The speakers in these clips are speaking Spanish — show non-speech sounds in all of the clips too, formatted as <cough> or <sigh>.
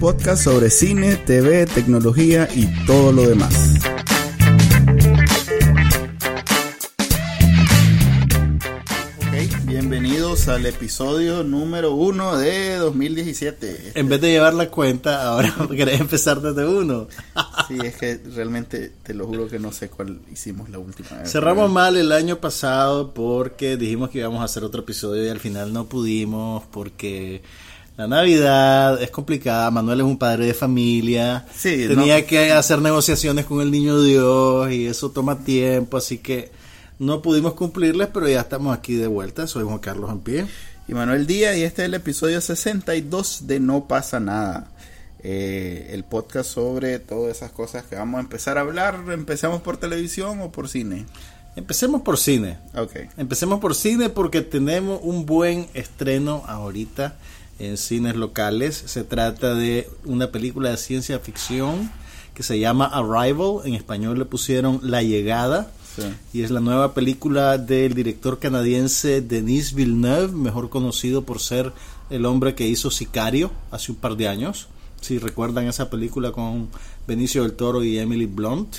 Podcast sobre cine, TV, tecnología y todo lo demás. Ok, bienvenidos al episodio número uno de 2017. En vez de llevar la cuenta, ahora <laughs> querés empezar desde uno. sí, es que realmente te lo juro que no sé cuál hicimos la última vez. Cerramos mal el año pasado porque dijimos que íbamos a hacer otro episodio y al final no pudimos porque la Navidad es complicada, Manuel es un padre de familia, tenía que hacer negociaciones con el niño Dios y eso toma tiempo, así que no pudimos cumplirles, pero ya estamos aquí de vuelta, soy Juan Carlos Ampie. Y Manuel Díaz y este es el episodio 62 de No pasa nada. Eh, el podcast sobre todas esas cosas que vamos a empezar a hablar. ¿Empecemos por televisión o por cine? Empecemos por cine. Ok. Empecemos por cine porque tenemos un buen estreno ahorita en cines locales. Se trata de una película de ciencia ficción que se llama Arrival, en español le pusieron La Llegada. Y es la nueva película del director canadiense Denis Villeneuve, mejor conocido por ser el hombre que hizo Sicario hace un par de años. Si recuerdan esa película con Benicio del Toro y Emily Blunt.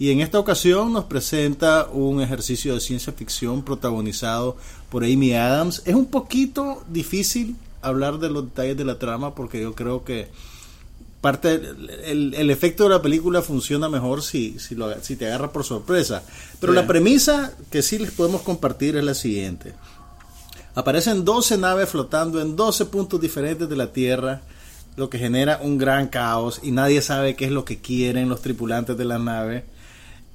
Y en esta ocasión nos presenta un ejercicio de ciencia ficción protagonizado por Amy Adams. Es un poquito difícil hablar de los detalles de la trama porque yo creo que parte el, el efecto de la película funciona mejor si, si, lo, si te agarra por sorpresa. Pero la premisa que sí les podemos compartir es la siguiente. Aparecen 12 naves flotando en 12 puntos diferentes de la Tierra, lo que genera un gran caos y nadie sabe qué es lo que quieren los tripulantes de la nave.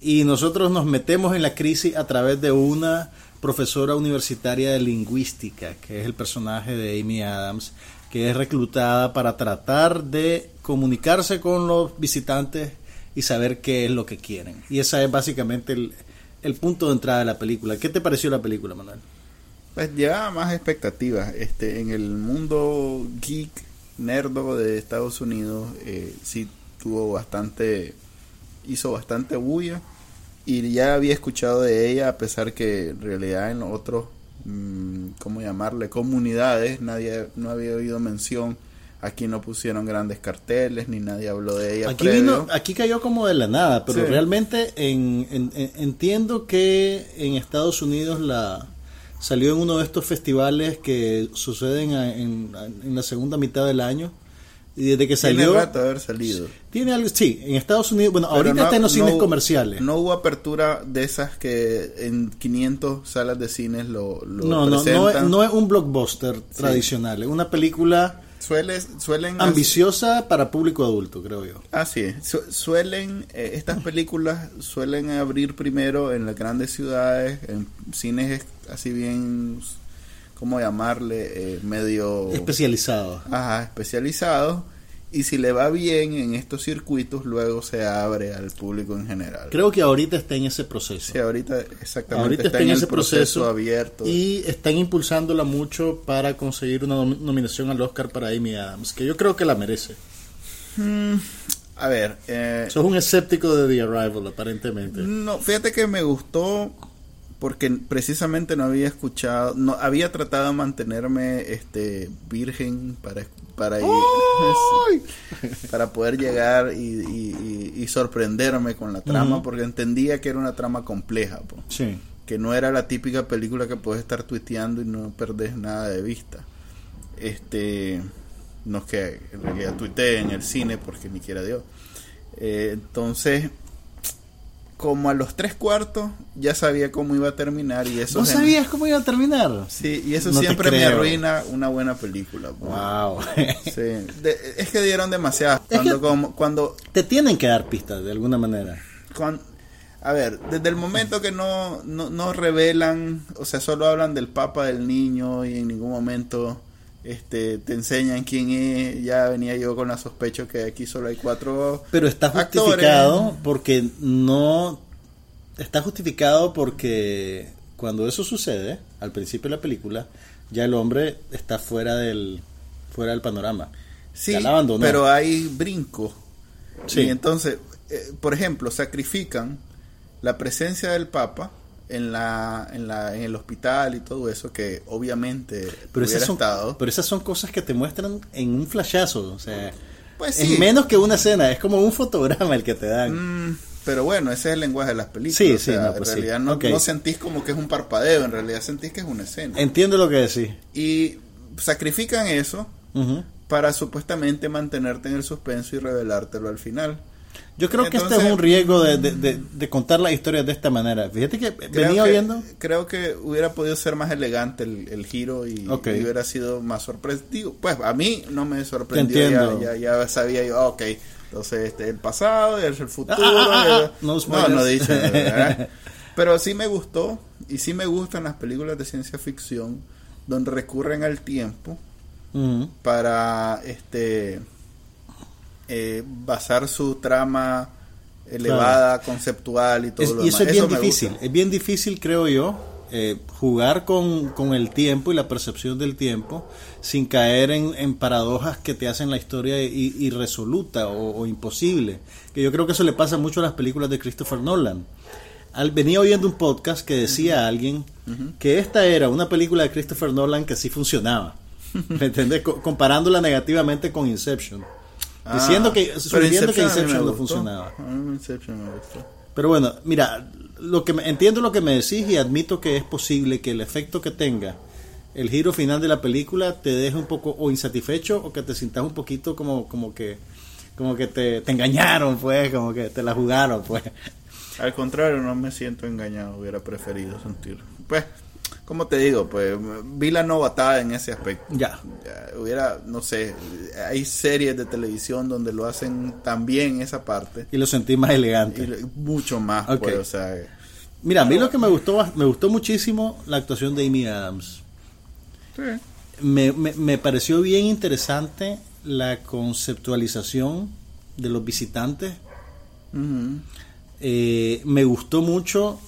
Y nosotros nos metemos en la crisis a través de una profesora universitaria de lingüística, que es el personaje de Amy Adams, que es reclutada para tratar de comunicarse con los visitantes y saber qué es lo que quieren. Y ese es básicamente el, punto de entrada de la película. ¿Qué te pareció la película, Manuel? Pues llevaba más expectativas. Este, en el mundo geek, nerdo de Estados Unidos, eh, sí tuvo bastante, hizo bastante bulla y ya había escuchado de ella a pesar que en realidad en otros mm, cómo llamarle comunidades nadie no había oído mención. Aquí no pusieron grandes carteles ni nadie habló de ella aquí vino, aquí cayó como de la nada pero realmente en, entiendo que en Estados Unidos la salió en uno de estos festivales que suceden en, en la segunda mitad del año y desde que salió. Tiene rato de haber salido. Tiene algo, sí, en Estados Unidos. Bueno, ahorita está en los cines comerciales. No hubo apertura de esas que en 500 salas de cines lo, lo no, no, no, es, no es un blockbuster tradicional. Es una película. Suele, suelen ambiciosa para público adulto, creo yo. Así es. suelen, eh, estas películas suelen abrir primero en las grandes ciudades, en cines así bien ¿cómo llamarle? Eh, medio... Especializado. Ajá, especializado. Y si le va bien en estos circuitos, luego se abre al público en general. Creo que ahorita está en ese proceso. Sí, ahorita exactamente está, en, ese proceso, abierto. Y están impulsándola mucho para conseguir una nominación al Oscar para Amy Adams, que yo creo que la merece. Mm, a ver. Eh, Sos un escéptico de The Arrival, aparentemente. No, fíjate que me gustó porque precisamente no había escuchado, no había tratado de mantenerme este virgen para para ir, <laughs> para poder llegar y, sorprenderme con la trama, porque entendía que era una trama compleja, que no era la típica película que puedes estar tuiteando y no perdés nada de vista. Este, no es que en realidad tuiteé en el cine porque ni quiera Dios. Eh, entonces como a los tres cuartos ya sabía cómo iba a terminar y eso... ¿No sabías cómo iba a terminar? Sí, y eso siempre me arruina una buena película. Wow. sí. es que dieron demasiadas. Cuando, como, cuando... Te tienen que dar pistas de alguna manera. a ver, desde el momento que no, no, no revelan, o sea, solo hablan del papa del niño y en ningún momento este, te enseñan quién es, ya venía yo con la sospecha que aquí solo hay cuatro Pero está actores. justificado porque no... Está justificado porque cuando eso sucede, al principio de la película, ya el hombre está fuera del, fuera del panorama. Sí, Ya la abandonó. pero hay brinco. Sí. Y entonces, eh, por ejemplo, sacrifican la presencia del Papa en la, en la en el hospital y todo eso que obviamente Pero hubiera esas, son, estado. pero esas son cosas que te muestran en un flashazo. O sea, Pues sí. en menos que una escena. Es como un fotograma el que te dan. Mm, pero bueno, ese es el lenguaje de las películas. Sí, o sí, sea, no, pues en sí. realidad no, no sentís como que es un parpadeo, en realidad sentís que es una escena. Entiendo lo que decís. Y sacrifican eso para supuestamente mantenerte en el suspenso y revelártelo al final. Yo creo que este es un riesgo de, de- de- de contar las historias de esta manera. Fíjate que venía que- viendo. Creo que hubiera podido ser más elegante el, el giro y, hubiera sido más sorpresivo. Pues a mí no me sorprendió. Ya, ya, ya sabía yo, ah, ok, entonces este el pasado el futuro. Ah, ah, ah, ah, no no, spoilers. no he dicho. <laughs> Pero sí me gustó y sí me gustan las películas de ciencia ficción donde recurren al tiempo para este eh, basar su trama elevada, conceptual y todo Es- lo y eso es bien difícil. Es bien difícil, creo yo, eh, jugar con, con el tiempo y la percepción del tiempo sin caer en, en paradojas que te hacen la historia irresoluta o, o imposible. Que yo creo que eso le pasa mucho a las películas de Christopher Nolan. Al, venía oyendo un podcast que decía a alguien que esta era una película de Christopher Nolan que sí funcionaba. <laughs> ¿Me entiendes? Co- comparándola negativamente con Inception. Diciendo Ah, que, sugiriendo que Inception no funcionaba. A mí Inception me gustó. Pero bueno, mira, lo que me- entiendo lo que me decís y admito que es posible que el efecto que tenga el giro final de la película te deje un poco o insatisfecho o que te sientas un poquito como como que como que te, te engañaron, pues, como que te la jugaron, pues. Al contrario, no me siento engañado, hubiera preferido sentir. Pues, como te digo, pues vi la novatada en ese aspecto. Ya. Ya, hubiera, no sé, hay series de televisión donde lo hacen tan bien esa parte Y lo sentí más elegante. y mucho más, pues, o sea, Mira, a mí lo que me gustó me gustó muchísimo la actuación de Amy Adams. sí. me, me, me pareció bien interesante la conceptualización de los visitantes. Eh, me gustó mucho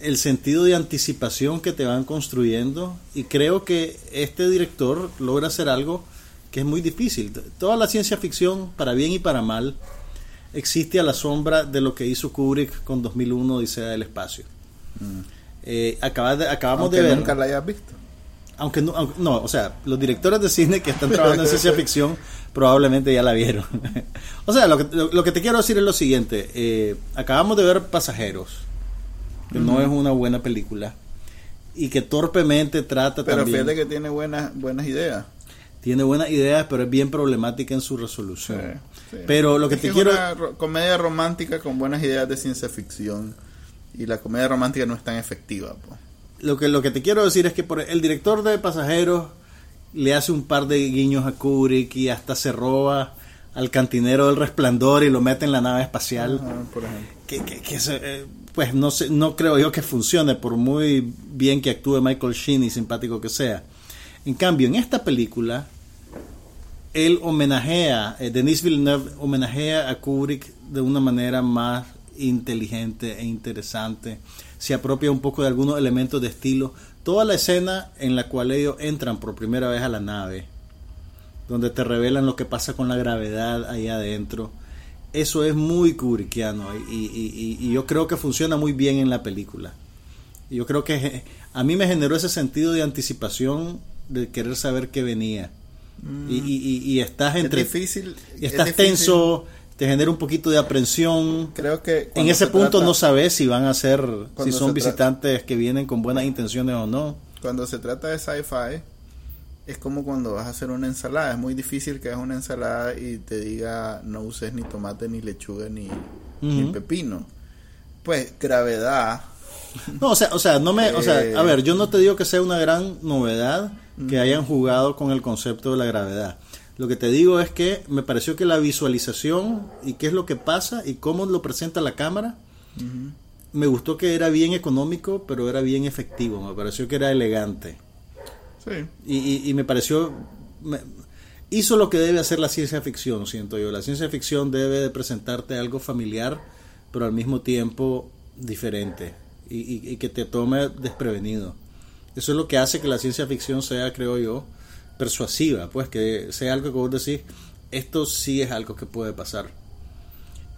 el sentido de anticipación que te van construyendo y creo que este director logra hacer algo que es muy difícil. Toda la ciencia ficción, para bien y para mal, existe a la sombra de lo que hizo Kubrick con 2001 Odisea del Espacio. Eh, acaba de- acabamos Aunque de ver nunca la hayas visto. aunque no, aunque- no, o sea, los directores de cine que están trabajando en ciencia ficción <laughs> probablemente ya la vieron. <laughs> o sea, lo que, lo, lo que te quiero decir es lo siguiente. eh, acabamos de ver Pasajeros, que no es una buena película, y que torpemente trata Pero también... fíjate que tiene buenas buenas ideas. Tiene buenas ideas, pero es bien problemática en su resolución. Sí, sí. Pero lo que Es te es quiero... una ro- comedia romántica con buenas ideas de ciencia ficción y la comedia romántica no es tan efectiva. Lo que, lo que te quiero decir es que por el director de Pasajeros le hace un par de guiños a Kubrick y hasta se roba al cantinero del resplandor y lo mete en la nave espacial. Ajá, por ejemplo. Que, se- eh, pues no sé, no creo yo que funcione por muy bien que actúe Michael Sheen y simpático que sea. En cambio, en esta película él homenajea, eh, Denis Villeneuve homenajea a Kubrick de una manera más inteligente e interesante. Se apropia un poco de algunos elementos de estilo. Toda la escena en la cual ellos entran por primera vez a la nave, donde te revelan lo que pasa con la gravedad ahí adentro. Eso es muy kubrickiano y, y- y- y yo creo que funciona muy bien en la película. Yo creo que eh, a mí me generó ese sentido de anticipación de querer saber qué venía. Y, estás entre... Es difícil. es estás difícil. tenso, te genera un poquito de aprensión. Creo que En ese se punto trata- no sabes si van a ser, si son se visitantes que vienen con buenas intenciones o no. Cuando se trata de sci-fi, es como cuando vas a hacer una ensalada. Es muy difícil que hagas una ensalada y te diga no uses ni tomate, ni lechuga, ni, pepino. Pues gravedad. No, o sea, o sea, no me, o sea, a ver, yo no te digo que sea una gran novedad que hayan jugado con el concepto de la gravedad. Lo que te digo es que me pareció que la visualización y qué es lo que pasa y cómo lo presenta la cámara, me gustó que era bien económico, pero era bien efectivo. Me pareció que era elegante. Sí. Y, y- y me pareció... me- hizo lo que debe hacer la ciencia ficción, siento yo. La ciencia ficción debe de presentarte algo familiar, pero al mismo tiempo diferente. Y, y- y que te tome desprevenido. Eso es lo que hace que la ciencia ficción sea, creo yo, persuasiva. Pues que sea algo que vos decís, esto sí es algo que puede pasar.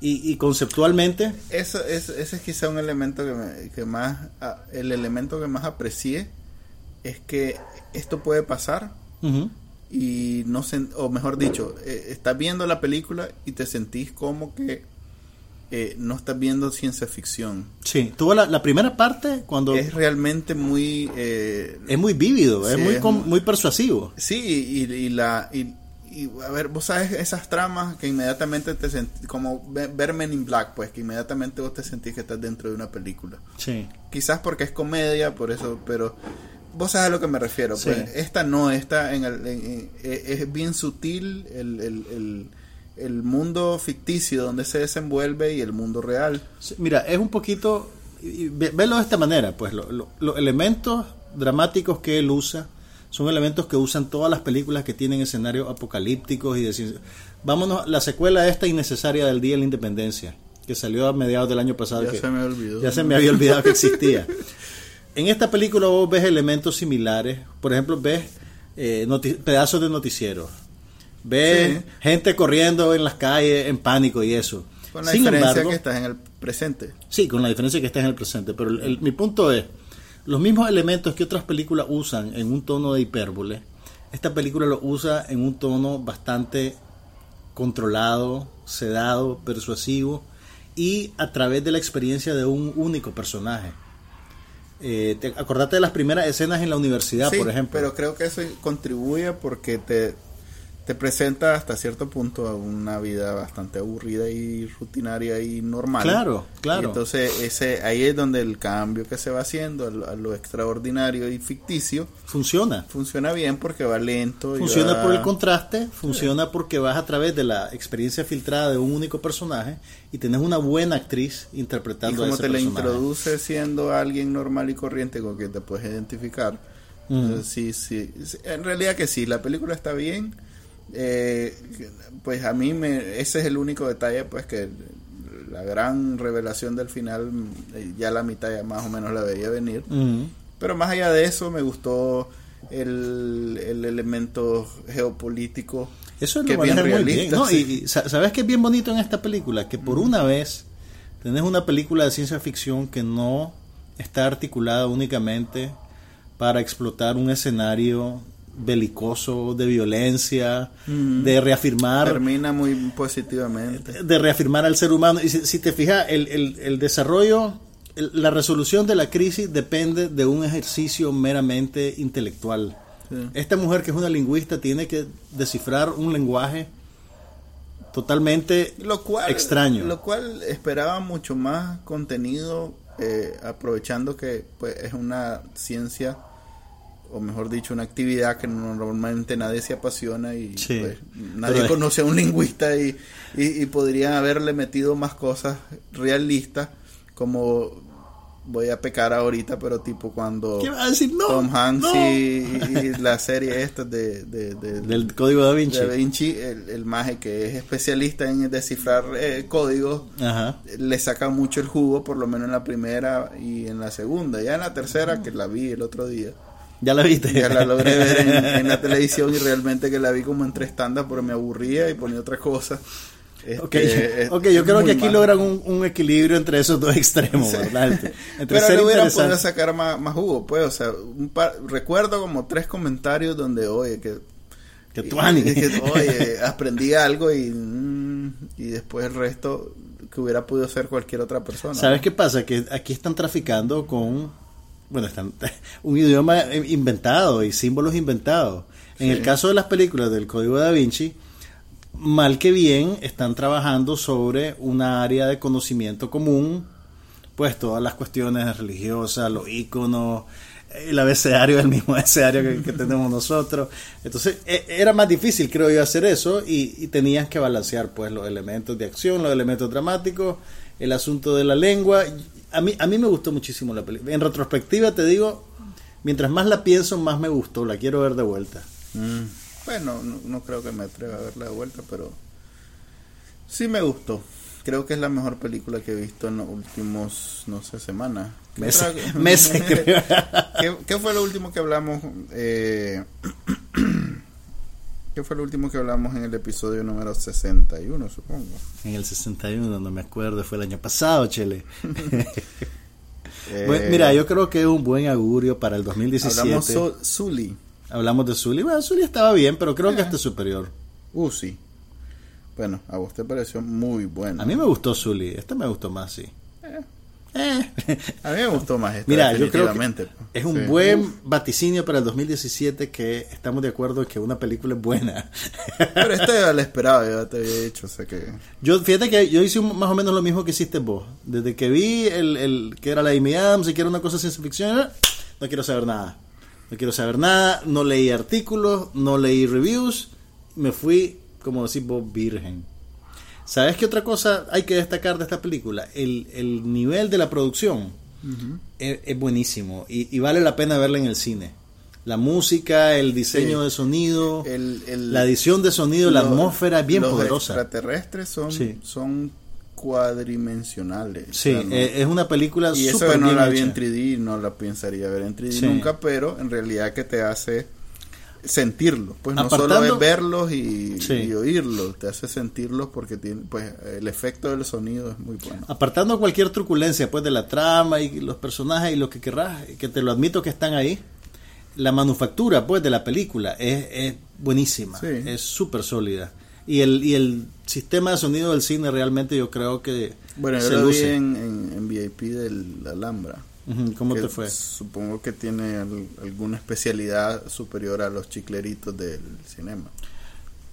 Y, y conceptualmente, Eso, es, ese es quizá un elemento que, me- que más, ah, el elemento que más aprecié es que esto puede pasar y no sen- o mejor dicho, eh, estás viendo la película y te sentís como que eh, no estás viendo ciencia ficción. sí, tuvo la, la primera parte cuando Es realmente muy... eh, es muy vívido, es muy es muy- muy persuasivo. Sí, y, y la... Y, y, a ver, vos sabes esas tramas que inmediatamente te sentís, como ve- ver Men in Black, pues que inmediatamente vos te sentís que estás dentro de una película. Sí. Quizás porque es comedia, por eso, pero vos sabes a lo que me refiero. Sí. Pues esta no, esta en el, en- en- es bien sutil el, el, el, el mundo ficticio donde se desenvuelve y el mundo real. Sí, Mira, es un poquito, y ve- velo de esta manera, pues lo- lo- los elementos dramáticos que él usa son elementos que usan todas las películas que tienen escenarios apocalípticos y de ciencia- Vámonos, la secuela esta innecesaria del Día de la Independencia, que salió a mediados del año pasado. Ya que- se me olvidó. Ya se me había olvidado que existía. <laughs> En esta película vos ves elementos similares, por ejemplo, ves eh, pedazos de noticiero, ves Sí. gente corriendo en las calles en pánico y eso. Con la Sin diferencia embargo, que estás en el presente. Sí, con la diferencia que está en el presente. Pero el- el- mi punto es, los mismos elementos que otras películas usan en un tono de hipérbole, esta película lo usa en un tono bastante controlado, sedado, persuasivo y a través de la experiencia de un único personaje. Eh, te, acordate de las primeras escenas en la universidad, Sí, por ejemplo. pero creo que eso contribuye porque te, te presenta hasta cierto punto a una vida bastante aburrida y rutinaria y normal. Claro, claro. Y entonces ese ahí es donde el cambio que se va haciendo a lo, a lo extraordinario y ficticio Funciona. funciona bien porque va lento. y Funciona va- por el contraste, funciona porque vas a través de la experiencia filtrada de un único personaje y tenés una buena actriz Y interpretando a como ese te la personaje. introduce siendo alguien normal y corriente con que te puedes identificar. Entonces, sí, sí, sí, En realidad que sí, la película está bien. Eh, pues a mí me, ese es el único detalle, pues que la gran revelación del final, eh, ya la mitad ya más o menos la veía venir. Pero más allá de eso, me gustó el, el elemento geopolítico. Eso es que lo es bien muy bien. realista, ¿no? sí. Y, y sa- ¿sabes qué es bien bonito en esta película? Que por una vez tenés una película de ciencia ficción que no está articulada únicamente para explotar un escenario belicoso, de violencia, Ujú. de reafirmar Termina muy positivamente. de reafirmar al ser humano. Y si, si te fijas, el, el- el desarrollo, el- la resolución de la crisis depende de un ejercicio meramente intelectual. Sí. Esta mujer que es una lingüista tiene que descifrar un lenguaje totalmente lo cual extraño. lo cual esperaba mucho más contenido eh, aprovechando que pues es una ciencia o mejor dicho una actividad que normalmente nadie se apasiona y Sí. pues, nadie Pero es- conoce a un <laughs> lingüista y, y, y podrían haberle metido más cosas realistas como voy a pecar ahorita pero tipo cuando ¿Qué va a decir? No, Tom Hanks no. y, y la serie esta de, de, de- Del código da Vinci. Da Vinci, el, el maje que es especialista en descifrar eh, códigos, Ajá. le saca mucho el jugo, por lo menos en la primera y en la segunda. Ya en la tercera, que la vi el otro día, Ya la viste. ya la logré ver en, <laughs> en la televisión y realmente que la vi como en tres tandas porque me aburría y ponía otra cosa. Este, Ok, es- ok, yo creo que aquí logran un, un equilibrio entre esos dos extremos, Sí. ¿verdad? Entre, <laughs> Pero le hubieran podido sacar más, más jugo, pues, o sea, un par- recuerdo como tres comentarios donde, oye, que Que tuani. y que, <laughs> oye, aprendí algo y, mm, y después el resto que hubiera podido ser cualquier otra persona. ¿Sabes qué pasa? Que aquí están traficando con, bueno, están, <laughs> un idioma inventado y símbolos inventados. En Sí. el caso de las películas del Código da Vinci, mal que bien están trabajando sobre una área de conocimiento común, pues todas las cuestiones religiosas, los íconos, el abecedario el mismo <laughs> abecedario que, que tenemos nosotros. Entonces e- era más difícil, creo yo, hacer eso y, y tenías que balancear pues los elementos de acción, los elementos dramáticos, el asunto de la lengua. A mí, a mí me gustó muchísimo la película. En retrospectiva te digo, mientras más la pienso, más me gustó. La quiero ver de vuelta. Mm. Bueno, no, no creo que me atreva a verla de vuelta, pero sí me gustó. Creo que es la mejor película que he visto en los últimos, no sé, semanas. ¿Qué Meses, otra- <laughs> <laughs> meses, creo. ¿Qué, qué fue lo último que hablamos? Eh, <clears throat> ¿Qué fue lo último que hablamos en el episodio número 61, supongo? En el 61, no me acuerdo, fue el año pasado, Chele. <laughs> Eh, Bueno, mira, yo creo que es un buen augurio para el 2017. Hablamos so Zully. Hablamos de Zully. Bueno, Zully estaba bien, pero creo que Eh. este es superior. Uh, sí. Bueno, a vos te pareció muy bueno. A mí me gustó Zully. Este me gustó más, sí. Eh. <laughs> A mí me gustó más esta, Mira, yo creo que es un Sí. buen vaticinio para el 2017 que estamos de acuerdo en que una película es buena. <laughs> Pero este ya lo esperaba, ya te había dicho, o sea que... Yo, fíjate que yo hice más o menos lo mismo que hiciste vos. Desde que vi el, el que era la Amy Adams y que era una cosa de ciencia ficción, eh, no quiero saber nada. No quiero saber nada, no leí artículos, no leí reviews, me fui, como decís vos, virgen. ¿Sabes qué otra cosa hay que destacar de esta película? El, el nivel de la producción es, es buenísimo y, y vale la pena verla en el cine. La música, el diseño Sí. de sonido, El- el- la edición de sonido, la los- atmósfera es bien los poderosa. extraterrestres son, Sí. son cuadrimensionales. Sí, o sea, no- eh, es una película y eso no bien la vi hecha. en 3D, no la pensaría ver en 3D Sí. nunca, pero en realidad que te hace sentirlos, pues no solo es verlos y, Sí. y oírlos, te hace sentirlos porque tiene, pues el efecto del sonido es muy bueno. Apartando cualquier truculencia pues de la trama y los personajes y lo que querrás, que te lo admito que están ahí, la manufactura pues de la película es, es buenísima, Sí. es súper sólida. Y el, y el sistema de sonido del cine realmente yo creo que Bueno, yo se lo vi luce. en, en, en VIP del Alhambra. ¿Cómo te fue? Supongo que tiene al- alguna especialidad superior a los chicleritos del cinema.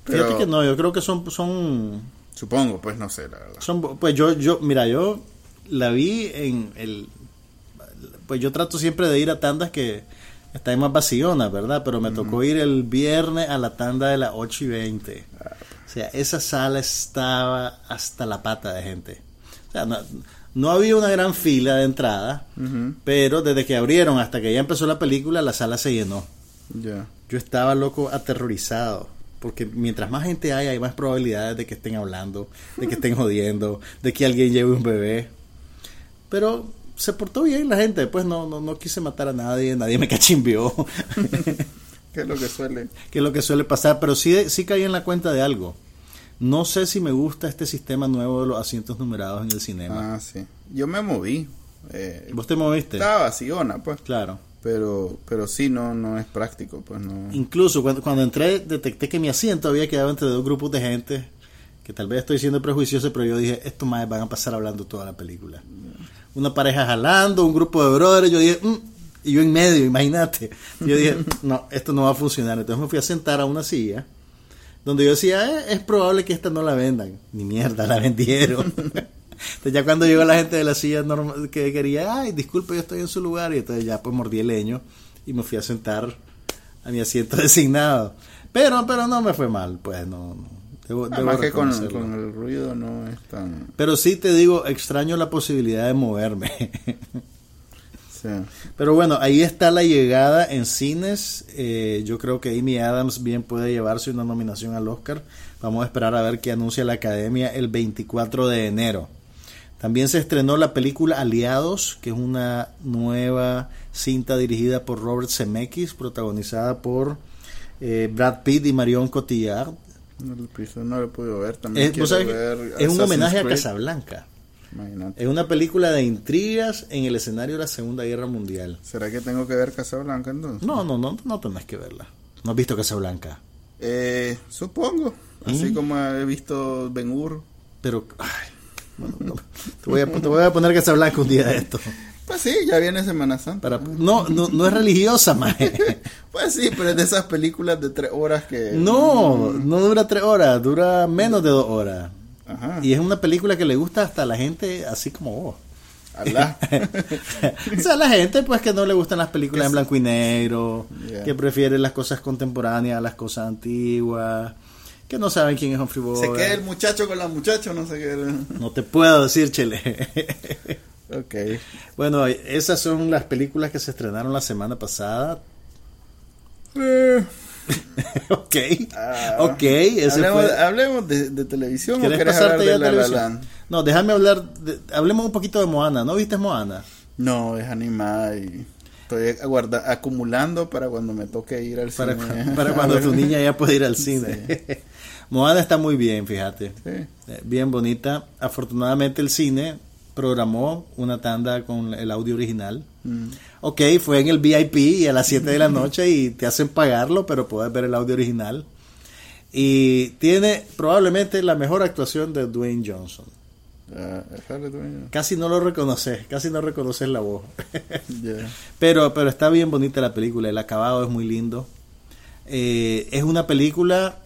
Fíjate Pero- que no, yo creo que son, son Supongo, pues no sé, la verdad. Son, pues yo, yo, mira, yo la vi en el, pues yo trato siempre de ir a tandas que están más vacionas, ¿verdad? Pero me tocó ir el viernes a la tanda de las 8 y 20. O sea, esa sala estaba hasta la pata de gente. O sea, no, no había una gran fila de entrada, pero desde que abrieron hasta que ya empezó la película, la sala se llenó. Yo estaba loco, aterrorizado. Porque mientras más gente hay, hay más probabilidades de que estén hablando, de que estén <laughs> jodiendo, de que alguien lleve un bebé. Pero se portó bien la gente. Pues no, no, no quise matar a nadie, nadie me <laughs> cachimbió. <laughs> ¿Qué es lo que suele? que es lo que suele pasar. Pero sí, sí caí en la cuenta de algo. No sé si me gusta este sistema nuevo de los asientos numerados en el cinema. Ah, sí. Yo me moví. Eh, ¿Vos te moviste? estaba vaciona, pues. Claro. Pero, pero sí, no, no es práctico, pues no. Incluso cuando, cuando entré, detecté que mi asiento había quedado entre dos grupos de gente, que tal vez estoy siendo prejuicioso, pero yo dije, estos más van a pasar hablando toda la película. Una pareja jalando, un grupo de brothers, yo dije, "Mm", y yo en medio, imagínate. Yo dije, <laughs> no, esto no va a funcionar. Entonces me fui a sentar a una silla, donde yo decía, "Eh, es probable que esta no la vendan. Ni mierda, la vendieron. <laughs> Entonces ya cuando llegó la gente de la silla normal, que quería, ay, disculpe, yo estoy en su lugar, y entonces ya pues mordí el leño y me fui a sentar a mi asiento <laughs> designado. Pero, pero no me fue mal, pues no. no. Debo, debo Además que con, con el ruido no es tan... Pero sí te digo, extraño la posibilidad de moverme. <laughs> Sí. Pero bueno, ahí está la llegada en cines. Eh, yo creo que Amy Adams bien puede llevarse una nominación al Oscar. Vamos a esperar a ver qué anuncia la Academia el 24 de enero. También se estrenó la película Aliados, que es una nueva cinta dirigida por Robert Zemeckis, protagonizada por eh, Brad Pitt y Marion Cotillard. No, lo he podido ver. También Es, quiero ver es un homenaje a. Casablanca. Imagínate. Es una película de intrigas en el escenario de la Segunda Guerra Mundial. ¿Será que tengo que ver Casablanca entonces? No, no, no, no tenés que verla. ¿No has visto Casablanca? Eh, supongo. Así ¿Mm? como he visto Ben Hur. Pero, ay, bueno, no, te, voy a, te voy a poner Casablanca un día de esto. Pues sí, ya viene Semana Santa. Para, no, no, no es religiosa, maje. <laughs> Pues sí, pero es de esas películas de tres horas que... No, no dura tres horas, dura menos de dos horas. Ajá. Y es una película que le gusta hasta a la gente así como vos. <laughs> O sea, la gente pues que no le gustan las películas en blanco y negro, Yeah. que prefiere las cosas contemporáneas a las cosas antiguas, que no saben quién es Humphrey Se Bogart. queda el muchacho con la muchacha, no sé qué. No te puedo decir, chele. Ok. Ok. Bueno, esas son las películas que se estrenaron la semana pasada. Eh, <laughs> ok. ah, ok, ese hablemos, fue- hablemos de, de televisión o ¿Quieres quieres hablar pasarte de ya a La? No, déjame hablar. de- hablemos un poquito de Moana. ¿No viste Moana? No, es animada y estoy aguarda- acumulando para cuando me toque ir al Para, cine. para cuando tu <laughs> niña ya pueda ir al cine. Moana está muy bien, fíjate. Sí. Eh, Bien bonita. Afortunadamente el cine programó una tanda con el audio original. Mm. Ok, fue en el VIP y a las 7 de la noche y te hacen pagarlo, pero puedes ver el audio original. Y tiene probablemente la mejor actuación de Dwayne Johnson. Ah. Casi no lo reconoces, casi no reconoces la voz. <laughs> Pero, pero está bien bonita la película, el acabado es muy lindo. Eh, es una película...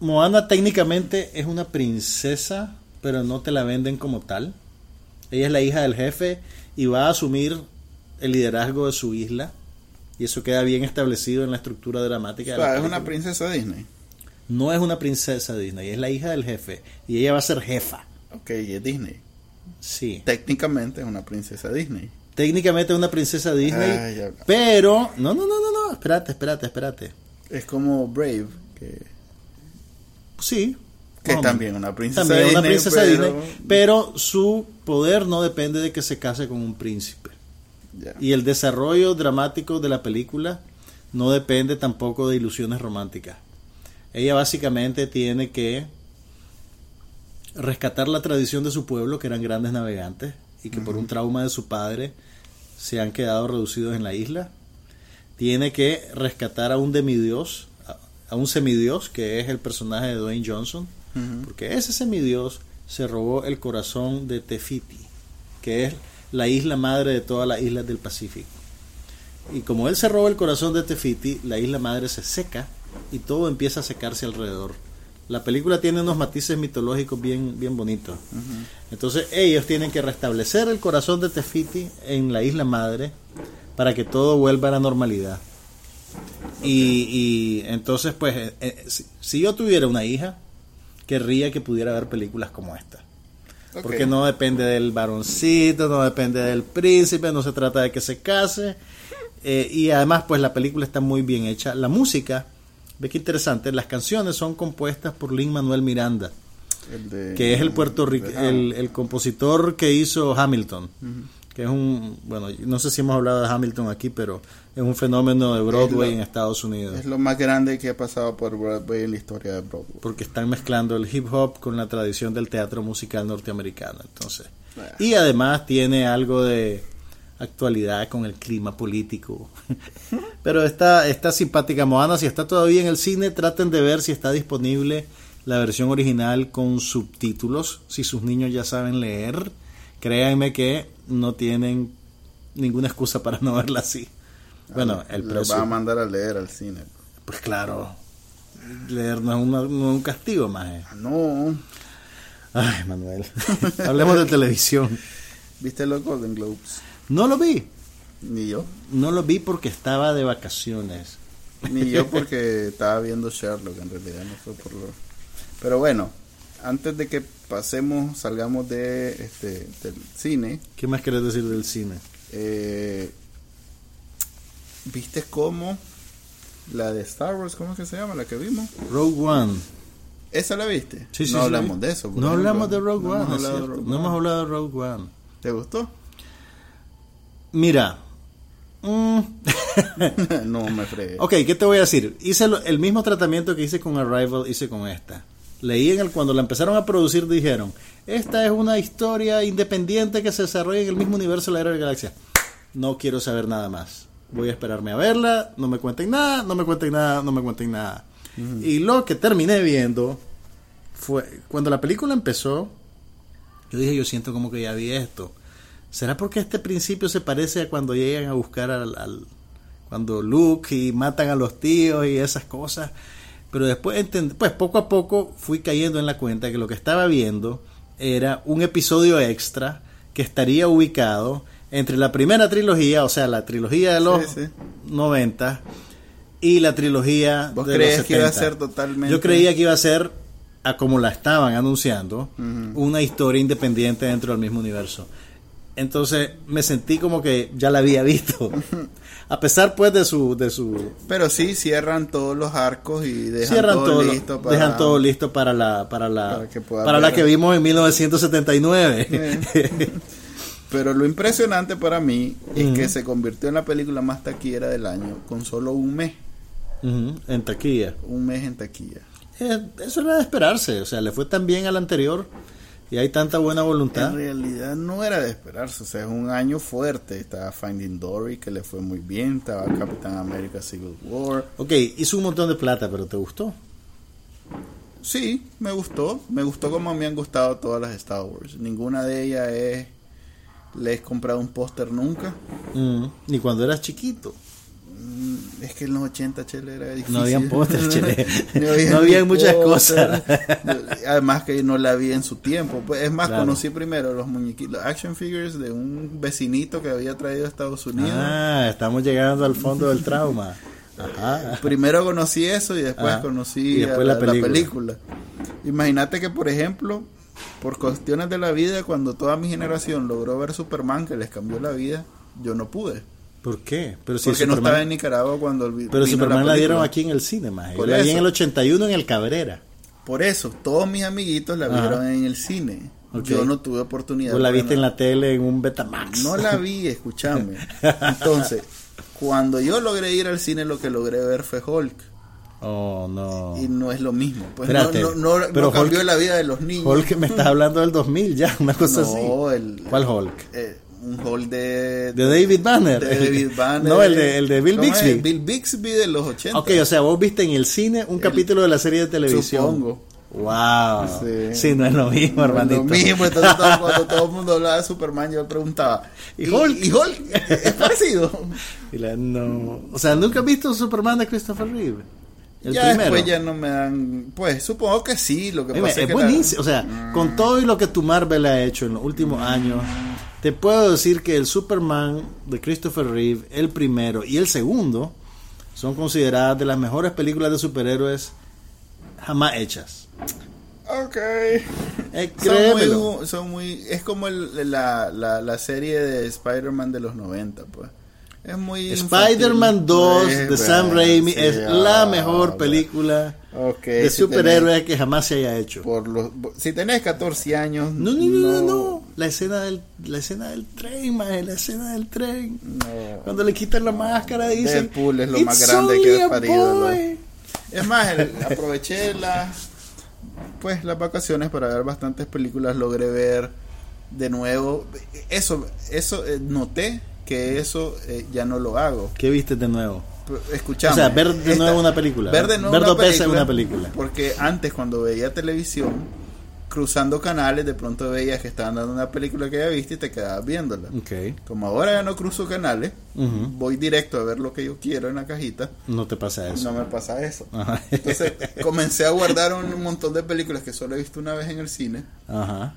Moana técnicamente es una princesa, pero no te la venden como tal. Ella es la hija del jefe y va a asumir el liderazgo de su isla. Y eso queda bien establecido en la estructura dramática. O de la sea, es una princesa Disney. No es una princesa Disney, es la hija del jefe. Y ella va a ser jefa. Ok, y es Disney. Sí. Técnicamente es una princesa Disney. Técnicamente es una princesa Disney. Ah. Pero... No, no, no, no, no. Espérate, espérate, espérate. Es como Brave, que, Sí. Que también una princesa También Disney. una princesa pero- Disney. Pero su poder no depende de que se case con un príncipe. Y el desarrollo dramático de la película no depende tampoco de ilusiones románticas. Ella básicamente tiene que rescatar la tradición de su pueblo, que eran grandes navegantes, y que por un trauma de su padre se han quedado reducidos en la isla. Tiene que rescatar a un demidios, a un semidios, que es el personaje de Dwayne Johnson, Porque ese semidios se robó el corazón de Tefiti, que es la isla madre de todas las islas del Pacífico. Y como él se roba el corazón de Tefiti, la isla madre se seca y todo empieza a secarse alrededor. La película tiene unos matices mitológicos bien, bien bonitos. Entonces ellos tienen que restablecer el corazón de Tefiti en la isla madre para que todo vuelva a la normalidad. Y, y entonces, pues, eh, eh, si, si yo tuviera una hija, querría que pudiera ver películas como esta. Porque no depende del varoncito, no depende del príncipe, no se trata de que se case. eh, y además, pues la película está muy bien hecha. La música, ve qué interesante, las canciones son compuestas por Lin Manuel Miranda, de- que es el puertorriqueño, de- el, el compositor que hizo Hamilton. Que es un, bueno, no sé si hemos hablado de Hamilton aquí, pero es un fenómeno de Broadway Es lo- en Estados Unidos. Es lo más grande que ha pasado por Broadway en la historia de Broadway. porque están mezclando el hip hop con la tradición del teatro musical norteamericano. Entonces, Ah. y además tiene algo de actualidad con el clima político. <laughs> Pero está, está simpática Moana. Si está todavía en el cine, traten de ver si está disponible la versión original con subtítulos. Si sus niños ya saben leer, créanme que no tienen ninguna excusa para no verla así. Bueno, el precio. va a mandar a leer al cine. Pues claro, leer no es, una- no es un castigo más. Ah, No. Ay, Manuel. <laughs> Hablemos de televisión. ¿Viste los Golden Globes? No lo vi. Ni yo. No lo vi porque estaba de vacaciones. Ni yo <laughs> porque estaba viendo Sherlock en realidad, no fue por lo... Pero bueno, antes de que pasemos, salgamos de este del cine, ¿Qué más querés decir del cine? eh, ¿viste cómo la de Star Wars, cómo es que se llama, la que vimos? Rogue One. ¿Esa la viste? Sí, sí, no sí, hablamos de eso. No hablamos de Rogue No One. hemos de. Rogue No hemos hablado de Rogue One. ¿Te gustó? Mira. mm, <laughs> no me fregué. ok, ¿qué te voy a decir? Hice lo- el mismo tratamiento que hice con Arrival, hice con esta. Leí en el cuando la empezaron a producir dijeron, esta es una historia independiente que se desarrolla en el mismo universo de la era de la galaxia. No quiero saber nada más. Voy a esperarme a verla, no me cuenten nada, no me cuenten nada, no me cuenten nada. Y lo que terminé viendo fue cuando la película empezó, yo dije, yo siento como que ya vi esto. ¿Será porque este principio se parece a cuando llegan a buscar al, al- cuando Luke y matan a los tíos y esas cosas? Pero después, pues poco a poco fui cayendo en la cuenta que lo que estaba viendo era un episodio extra que estaría ubicado entre la primera trilogía, o sea, la trilogía de los Sí, sí. 90 y la trilogía ¿Vos de creías los que iba a 70. ser totalmente- Yo creía que iba a ser a como la estaban anunciando, una historia independiente dentro del mismo universo. Entonces me sentí como que ya la había visto. <laughs> A pesar pues de su de su Pero sí cierran todos los arcos y dejan cierran todo, todo, listo para dejan todo listo para la para la Para que para la que vimos en 1979. <laughs> Pero lo impresionante para mí es que se convirtió en la película más taquillera del año con solo un mes, en taquilla. un mes en taquilla. Eh, eso era de esperarse, o sea, le fue tan bien al anterior y hay tanta buena voluntad. En realidad no era de esperarse, o sea, es un año fuerte. Estaba Finding Dory, que le fue muy bien, estaba Capitán América Civil War. Ok, hizo un montón de plata, pero ¿te gustó? Sí, me gustó, me gustó como me han gustado todas las Star Wars. Ninguna de ellas es, le he comprado un póster nunca. Mm, Ni cuando eras chiquito. Mm, Es que en los 80, chele, era difícil. No habían póster, chele. <laughs> no había No muchas cosas. <laughs> Además que no la vi en su tiempo. Pues, es más, Claro. conocí primero los muñequitos, los action figures de un vecinito que había traído a Estados Unidos. Ah, estamos llegando al fondo del trauma. <laughs> Ajá. Primero conocí eso y después Ah, conocí y después la película. película. Imagínate que, por ejemplo, por cuestiones de la vida, cuando toda mi generación logró ver Superman, que les cambió la vida, yo no pude. ¿Por qué? Pero si porque no estaba en Nicaragua cuando vi- Pero Superman la, película. dieron aquí en el cine, más. Por la vi en el 81 en el Cabrera. Por eso, todos mis amiguitos la Ajá. vieron en el cine. Yo no tuve oportunidad. ¿O la viste en la tele en un Betamax? No la vi, <laughs> escúchame. Entonces, cuando yo logré ir al cine, lo que logré ver fue Hulk. Oh, no. Y no es lo mismo. Pues Espérate, no, no, no, pero no cambió Hulk- la vida de los niños. Hulk me estás hablando del 2000 ya, <laughs> una cosa así. El, ¿Cuál Hulk? eh, un Hulk de, ¿De David Banner? de David <laughs> Banner. No, el de, el de Bill ¿Cómo es? Bixby. Bill Bixby de los 80. Ok, o sea, vos viste en el cine un capítulo de la serie de televisión. Supongo. Wow. Sí. Sí. no es lo mismo, No es hermanito. Lo mismo, entonces todo- cuando todo el mundo hablaba de Superman, yo preguntaba, ¿Y Hulk? ¿Y Hulk? <laughs> ¿Es parecido? Y la- no. O sea, ¿nunca has visto Superman de Christopher Reeve? El ya primero. después ya no me dan, pues supongo que sí, lo que Dime, pasa es, es que la- buenísimo. O sea, con todo y lo que tu Marvel ha hecho en los últimos años, te puedo decir que el Superman de Christopher Reeve, el primero y el segundo, son consideradas de las mejores películas de superhéroes jamás hechas. Ok. Eh, Son muy, son muy, es como el- la, la, la serie de Spider-Man de los 90, pues. Es muy Spider-Man infantil. 2 Eh, de Sam Raimi sí, es ah, la mejor película de si superhéroes que jamás se haya hecho. por los, si tenés 14 años, No, no, no, no, no. La escena del, la escena del tren, maje, la escena del tren. no. Cuando le quitan la máscara dicen Deadpool es lo "It's más grande que a parido, ¿no? boy". Es más, el- aproveché las pues las vacaciones para ver bastantes películas, logré ver de nuevo eso eso eh, noté que eso eh, ya no lo hago. ¿Qué viste de nuevo? Escuchame, O sea, ver de nuevo una película. Ver de nuevo Ver una película, una película. Porque antes cuando veía televisión, cruzando canales, de pronto veías que estaban dando una película que ya viste y te quedabas viéndola. Ok. Como ahora ya no cruzo canales, voy directo a ver lo que yo quiero en la cajita. No te pasa eso. No me pasa eso. Ajá. Entonces comencé a guardar un montón de películas que solo he visto una vez en el cine Ajá.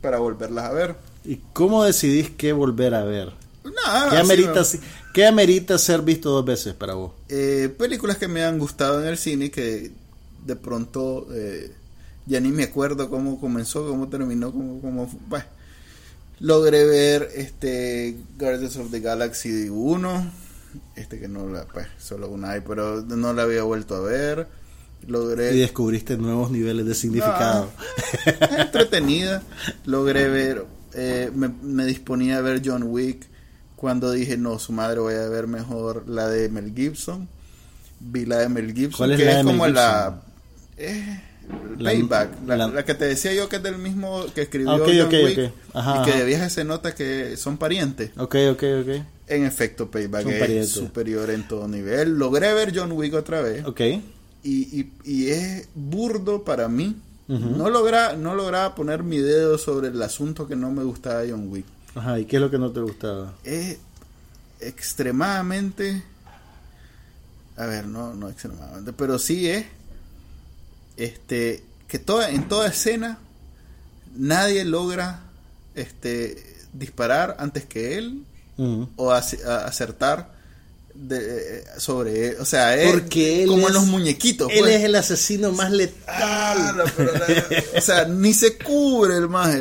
para volverlas a ver. ¿Y cómo decidís qué volver a ver? Nada, ¿Qué amerita, me- ¿Qué amerita ser visto dos veces para vos? eh, películas que me han gustado en el cine que de pronto eh, ya ni me acuerdo cómo comenzó, cómo terminó, cómo, cómo logré ver este Guardians of the Galaxy 1, este que no la, pues solo una hay, pero no la había vuelto a ver. Logré Y descubriste nuevos niveles de significado. es entretenida. Logré ver, eh, me, me disponía a ver John Wick cuando dije, no, su madre voy a ver mejor la de Mel Gibson. Vi la de Mel Gibson, ¿Cuál es que la es de Mel como Gibson? la... eh, La- Payback, la, la- la que te decía yo que es del mismo que escribió Ah, ok, John ok, Wick ok. Ajá, y que de vieja se nota que son parientes. Ok, ok, ok. En efecto, Payback Son es parientes. superior en todo nivel. Logré ver John Wick otra vez Ok. y, y, y es burdo para mí. No, logra, no lograba poner mi dedo sobre el asunto que no me gustaba de John Wick. Ajá, ¿y qué es lo que no te gustaba? Es extremadamente... A ver, no, no extremadamente, pero sí es este que toda, en toda escena nadie logra este disparar antes que él o a- acertar de, sobre él. O sea, él, Porque él como es- en los muñequitos. Él pues. es el asesino más letal. Ah, no, pero la- o sea, ni se cubre el más.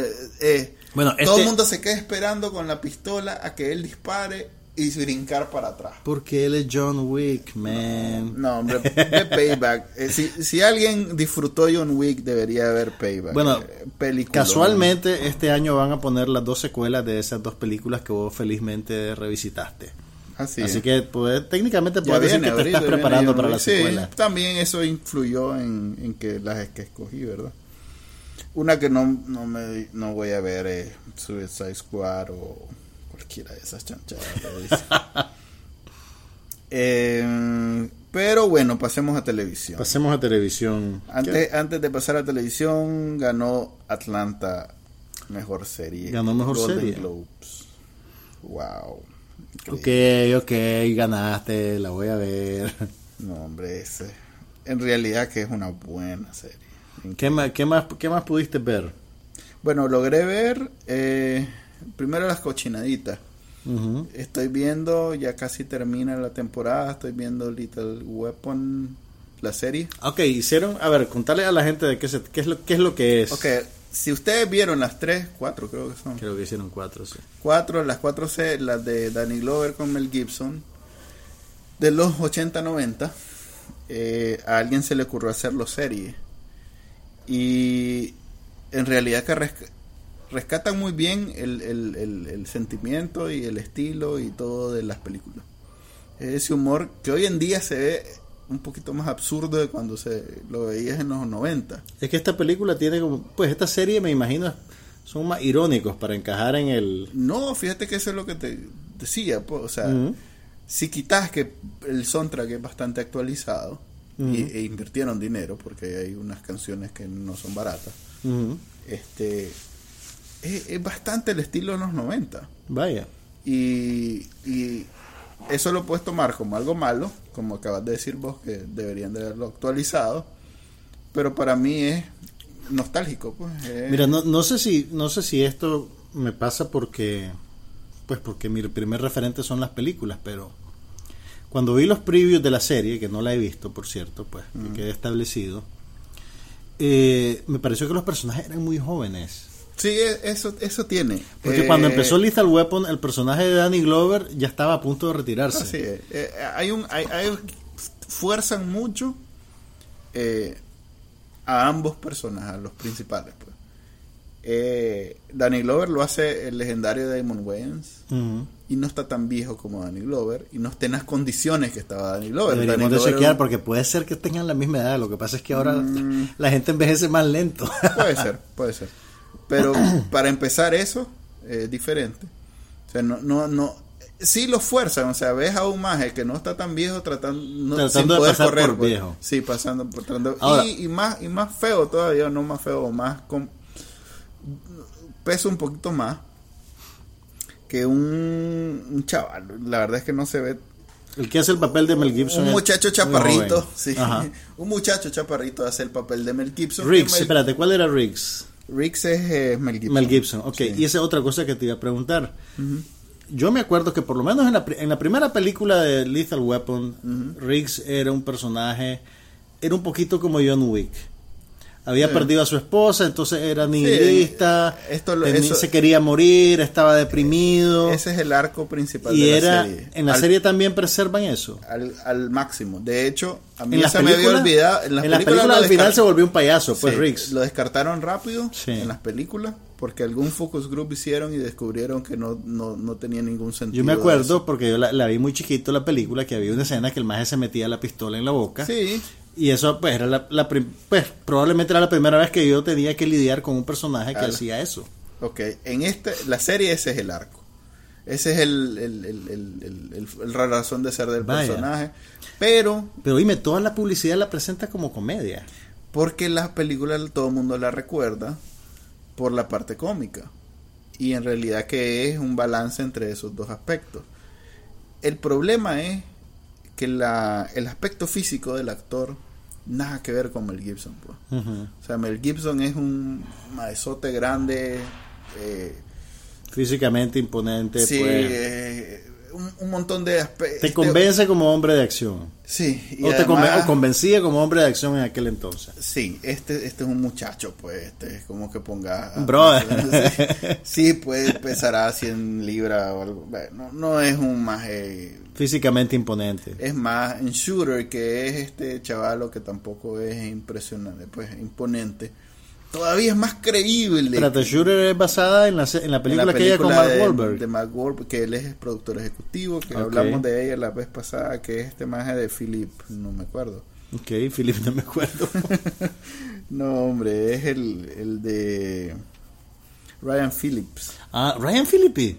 Bueno, todo este- el mundo se queda esperando con la pistola a que él dispare y brincar para atrás. Porque él es John Wick, man. No, hombre, ve Payback. <laughs> Eh, si, si alguien disfrutó John Wick, debería ver Payback. Bueno, Eh, película. Casualmente, este año van a poner las dos secuelas de esas dos películas que vos felizmente revisitaste. Así, Así es. que pues, técnicamente puedes decir que te ahorita, estás preparando para la. Sí, secuela. también eso influyó en, en que las que escogí, ¿verdad? Una que no, no, me, no voy a ver es Suicide Squad o cualquiera de esas chanchadas. <laughs> Eh, pero bueno, pasemos a televisión. Pasemos a televisión. Antes, antes de pasar a televisión, ganó Atlanta mejor serie. Ganó mejor Golden serie. Globes. Wow. Ok, ok, ganaste, la voy a ver. No, hombre, ese. En realidad que es una buena serie. ¿Qué más, qué más, qué más pudiste ver? Bueno, logré ver eh, primero las cochinaditas. Estoy viendo, ya casi termina la temporada, estoy viendo Little Weapon, la serie. Ok, hicieron, a ver, contarle a la gente de qué, se- qué, es, lo, qué es lo que es. Ok, si ustedes vieron las tres, cuatro creo que son. Creo que hicieron cuatro, sí. Cuatro, las cuatro C, las de Danny Glover con Mel Gibson, de los 80-90, eh, a alguien se le ocurrió hacerlo serie. Y en realidad que resc- rescatan muy bien el, el- el- el sentimiento y el estilo y todo de las películas. Es ese humor que hoy en día se ve un poquito más absurdo de cuando se lo veías en los 90. Es que esta película tiene como, pues esta serie me imagino son más irónicos para encajar en el... No, fíjate que eso es lo que te decía, pues, o sea, si quitas que el soundtrack es bastante actualizado Y, e invirtieron dinero porque hay unas canciones que no son baratas, este es, es bastante el estilo de los 90 Vaya. y, y eso lo puedes tomar como algo malo, como acabas de decir vos que deberían de haberlo actualizado, pero para mí es nostálgico, pues. es- Mira, no, no sé si no sé si esto me pasa porque pues porque mi primer referente son las películas, pero cuando vi los previews de la serie, que no la he visto, por cierto, pues que quedé establecido, eh, me pareció que los personajes eran muy jóvenes. Sí, e- eso, eso tiene. Porque Eh, cuando empezó Lethal Weapon, el personaje de Danny Glover ya estaba a punto de retirarse. Así es. Eh, hay un, hay, hay- fuerzan mucho eh, a ambos personajes, a los principales. Pues. Eh, Danny Glover lo hace el legendario Damon Wayans Ujú. Y no está tan viejo como Danny Glover y no está en las condiciones que estaba Danny Glover. Deberíamos Danny de Glover chequear porque puede ser que tengan la misma edad. Lo que pasa es que ahora Mm. la gente envejece más lento. Puede ser, <laughs> puede ser. Pero <clears throat> para empezar eso es diferente. O sea, no, no, no. Sí lo fuerzan, o sea, ves a un maje que no está tan viejo tratando, no, Tratando sin de poder pasar correr, por pues. viejo. Sí, pasando por tratando- Ahora- y, y más y más feo todavía, no más feo, más con peso un poquito más que un, un chaval. La verdad es que no se ve El que hace el papel de Mel Gibson. un muchacho chaparrito, sí. Ajá. <laughs> Un muchacho chaparrito hace el papel de Mel Gibson. Riggs, Mel- espérate, ¿cuál era Riggs? Riggs es eh, Mel Gibson. Mel Gibson, ok. Sí. Y esa es otra cosa que te iba a preguntar. Yo me acuerdo que por lo menos en la, en la primera película de Lethal Weapon, Riggs era un personaje, era un poquito como John Wick. Había Sí. perdido a su esposa, entonces era nihilista, esto eso- se quería morir, estaba deprimido. Ese es el arco principal y de era, la serie. en la al, serie también preservan eso. al, al máximo. De hecho, a mí En las se me había películas, olvidado. En las en las películas, películas lo al final se volvió un payaso, pues Sí, Riggs. Lo descartaron rápido en las películas porque algún focus group hicieron y descubrieron que no, no, no tenía ningún sentido. Yo me acuerdo, porque yo la, la vi muy chiquito la película, que había una escena que el maje se metía la pistola en la boca. Sí, Y eso, pues, era la, la pues, probablemente era la primera vez que yo tenía que lidiar con un personaje que hacía eso. ok. En este, la serie ese es el arco. Ese es el, el, el, el, el- el- el- la razón de ser del Vaya. personaje. Pero Pero dime, toda la publicidad la presenta como comedia. Porque la película todo el mundo la recuerda por la parte cómica. Y en realidad que es un balance entre esos dos aspectos. El problema es que la, el aspecto físico del actor nada que ver con Mel Gibson. Pues. O sea, Mel Gibson es un maesote grande. eh, Físicamente imponente, sí, pues. eh, un, un montón de aspectos. Te convence como hombre de acción. Sí. y O te conven- además- o convencía como hombre de acción en aquel entonces. Sí, este, este es un muchacho, pues, este es como que ponga... Un brother. <laughs> Sí, pues pesará 100 libras o algo. Bueno, no, no es un más... eh, Físicamente imponente. es más en Shooter, que es este chavalo que tampoco es impresionante, pues imponente. Todavía es más creíble. Espérate, Shooter es basada en la, en la En película, la que ella con Mark de, Wahlberg. de Mark Wahlberg, que él es productor ejecutivo, que hablamos de ella la vez pasada, que es este maje de Philip, no me acuerdo. Ok, Philip, no me acuerdo. <laughs> No, hombre, es el, el de Ryan Phillips. ah, Ryan Philippi.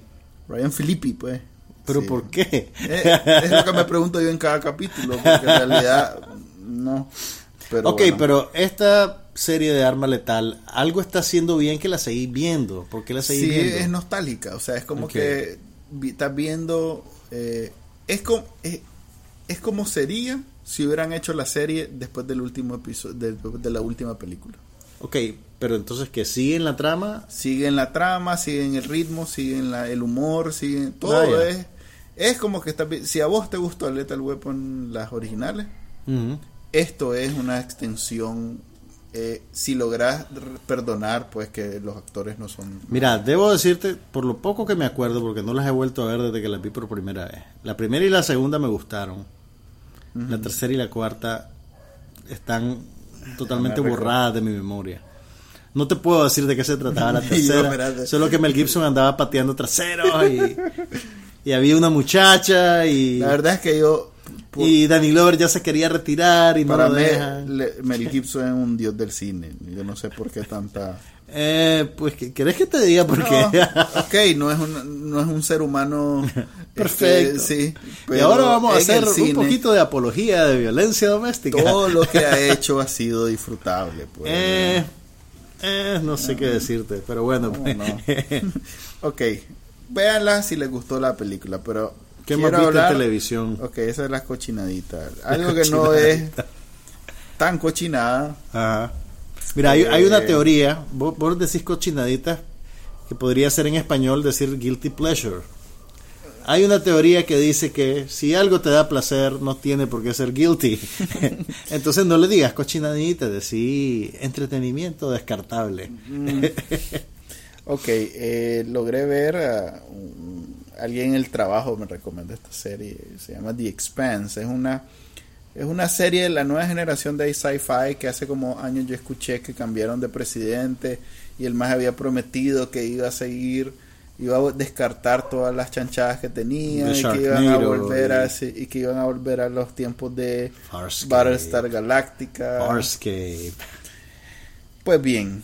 Ryan Philippi, pues. ¿Pero Sí. por qué? Eh, es lo que me pregunto yo en cada capítulo, porque en realidad no. Pero ok, bueno. pero esta serie de Arma Letal, algo está haciendo bien que la seguís viendo. ¿Por qué la seguís sí, viendo? es nostálgica, o sea, es como que vi- estás viendo, eh, es como es, es como sería si hubieran hecho la serie después del último episodio, de, de la última película. Ok, pero entonces que siguen la trama. Siguen la trama, siguen el ritmo, siguen la, el humor, siguen todo Vaya. es es como que estás vi- si a vos te gustó Lethal Weapon las originales, esto es una extensión eh, si logras perdonar pues que los actores no son Mira, debo decirte, por lo poco que me acuerdo, porque no las he vuelto a ver desde que las vi por primera vez. La primera y la segunda me gustaron. La tercera y la cuarta están totalmente borradas de mi memoria. No te puedo decir de qué se trataba la <laughs> tercera. solo que Mel Gibson andaba pateando traseros y, y había una muchacha y, La verdad es que yo por- y Danny Glover ya se quería retirar y no para lo mí dejan. le- Mel Gibson es un dios del cine. Yo no sé por qué tanta <laughs> Eh, pues, ¿qué- ¿querés que te diga por qué? No, <laughs> ok, no es un, no es un ser humano <laughs> Perfecto. este, sí, y pero ahora vamos a hacer un poquito de apología de violencia doméstica. Todo lo que ha hecho ha sido disfrutable. Pues. Eh, eh, no sé qué decirte, pero bueno. ¿Cómo no? ok, véanla si les gustó la película, pero ¿Qué más quiero en hablar- televisión? Ok, esa es la cochinadita. <laughs> Algo que no es tan cochinada. Ajá. Mira, hay, hay una Eh. teoría, vos, vos decís cochinadita, que podría ser en español decir guilty pleasure. Hay una teoría que dice que si algo te da placer, no tiene por qué ser guilty. <laughs> Entonces no le digas cochinadita, decís entretenimiento descartable. <laughs> Ok, eh, logré ver a un- alguien en el trabajo me recomendó esta serie, se llama The Expanse, es una es una serie de la nueva generación de sci-fi que hace como años yo escuché que cambiaron de presidente y el más había prometido que iba a seguir iba a descartar todas las chanchadas que tenía y que iban a volver a y- que iban a volver a los tiempos de Farscape. Battlestar Galactica Farscape. pues bien,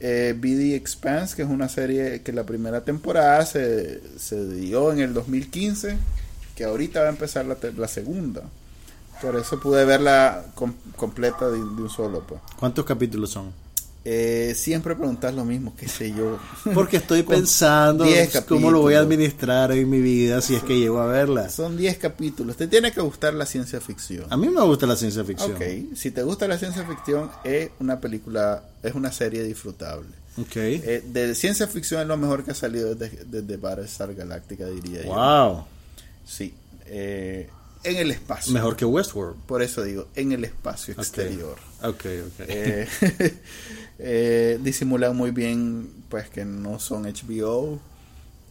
eh, The Expanse, que es una serie que la primera temporada se, se dio en el 2015, que ahorita va a empezar la, la segunda. Por eso pude verla com- completa de, de un solo. Pues. ¿Cuántos capítulos son? Eh, siempre preguntas lo mismo, qué sé yo. <laughs> Porque estoy pensando 10 cómo lo voy a administrar en mi vida si es que llego a verla. Son 10 capítulos. Te tiene que gustar la ciencia ficción. A mí me gusta la ciencia ficción. Ok, si te gusta la ciencia ficción, es una película, es una serie disfrutable. Ok. Eh, de ciencia ficción es lo mejor que ha salido desde, desde Battlestar Galactica, diría yo. wow. Sí. eh, en el espacio. Mejor que Westworld. Por eso digo, en el espacio exterior. Ok, ok. Eh, <laughs> eh, disimulan muy bien, pues, que no son HBO.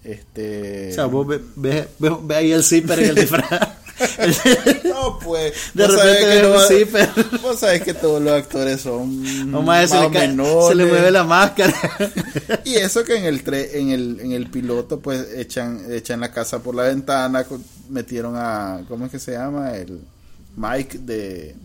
Este. o sea, vos ves ve, ve- ve ahí el zipper en el <laughs> disfraz. No, pues. De repente ves un no- zipper. Vos sabés que todos los actores son. O más, se, más le o cae- menores. se le mueve la máscara. Y eso que en el tre- en el en el piloto pues echan echan la casa por la ventana, metieron a ¿cómo es que se llama? el Mike de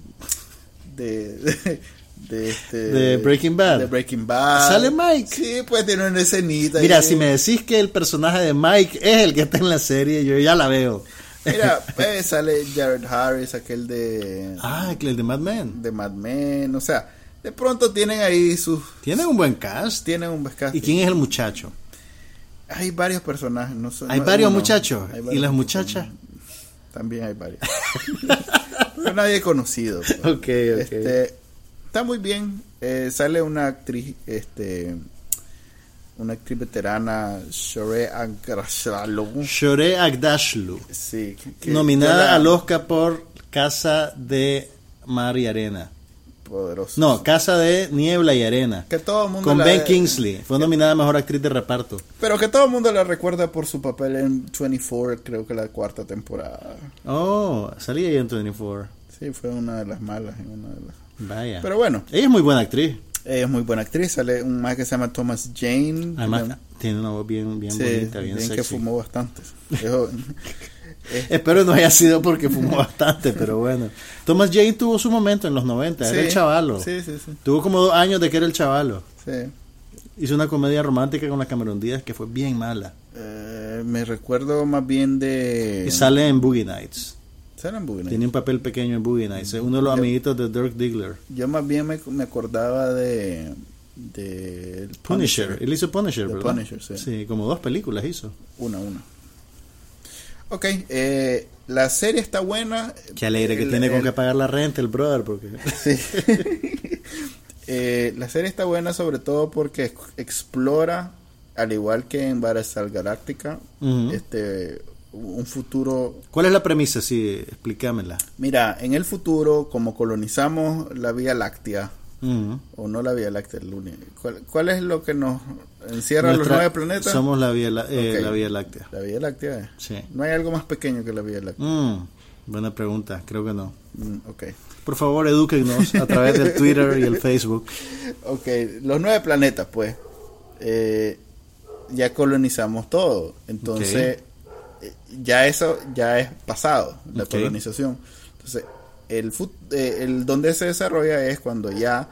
de de, de este De Breaking Bad. De Breaking Bad. ¿Sale Mike? Sí, pues tiene una escenita. Mira, si me decís que el personaje de Mike es el que está en la serie, yo ya la veo. Mira, <laughs> pues, sale Jared Harris, aquel de Ah, el de Mad Men. de Mad Men, o sea, de pronto tienen ahí sus Tiene un buen cast. tienen un casting. ¿Y quién es el muchacho? Hay varios personajes, no sé- Hay no- varios uno. muchachos. Hay ¿Y las muchachas? También hay varios. <laughs> Pero nadie conocido. pues. Ok, ok. Este, está muy bien. Eh, sale una actriz, este, una actriz veterana, Shore Agdashlu. Shore Agdashlu. Sí. nominada al Oscar por Casa de Mar y Arena. Poderoso. No, Casa de Niebla y Arena. Que todo el mundo Con Ben Kingsley. Fue nominada a Mejor Actriz de Reparto. Pero que todo el mundo la recuerda por su papel en 24, creo que la cuarta temporada. Oh, salía ahí en 24. Sí, fue una de las malas. En una de las... Vaya. Pero bueno. Ella es muy buena actriz. Ella es muy buena actriz. Sale un más que se llama Thomas Jane. Además, tiene una voz bien, bien sí, bonita, bien, bien sexy. que fumó bastante. <laughs> Espero no haya sido porque fumó bastante, pero bueno. Thomas Jane tuvo su momento en los 90, sí, era el chavalo. Sí, sí, sí. Tuvo como dos años de que era el chavalo. Hizo una comedia romántica con la Cameron Díaz que fue bien mala. Eh, me recuerdo más bien de... Y sale en Boogie Nights. Tiene un papel pequeño en Boogie Nights. Es uno de los Yo- amiguitos de Dirk Diggler. Yo más bien me, me acordaba de... de el Punisher. Él hizo Punisher, The ¿verdad? Punisher, sí. Sí, como dos películas hizo. Una, una. Ok, eh, la serie está buena. Qué alegre que El- tiene con el- que pagar la renta el brother, porque... Sí. <laughs> Eh, la serie está buena sobre todo porque ex- explora, al igual que en Battlestar Galactica, Ujú. este, un futuro... ¿Cuál es la premisa? Sí, explícamela. Mira, en el futuro, como colonizamos la Vía Láctea, o no la Vía Láctea, el ¿cuál, cuál es lo que nos encierra los nueve planetas? Somos la Vía, La- eh, la vía Láctea. La Vía Láctea. eh. Sí. No hay algo más pequeño que la Vía Láctea. Mm, buena pregunta, creo que no. Mm, ok. Por favor, edúquenos a través del Twitter y el Facebook. <laughs> Ok, los nueve planetas, pues, eh, ya colonizamos todo. Entonces, ya eso ya es pasado, la colonización. Entonces, el, eh, el donde se desarrolla es cuando ya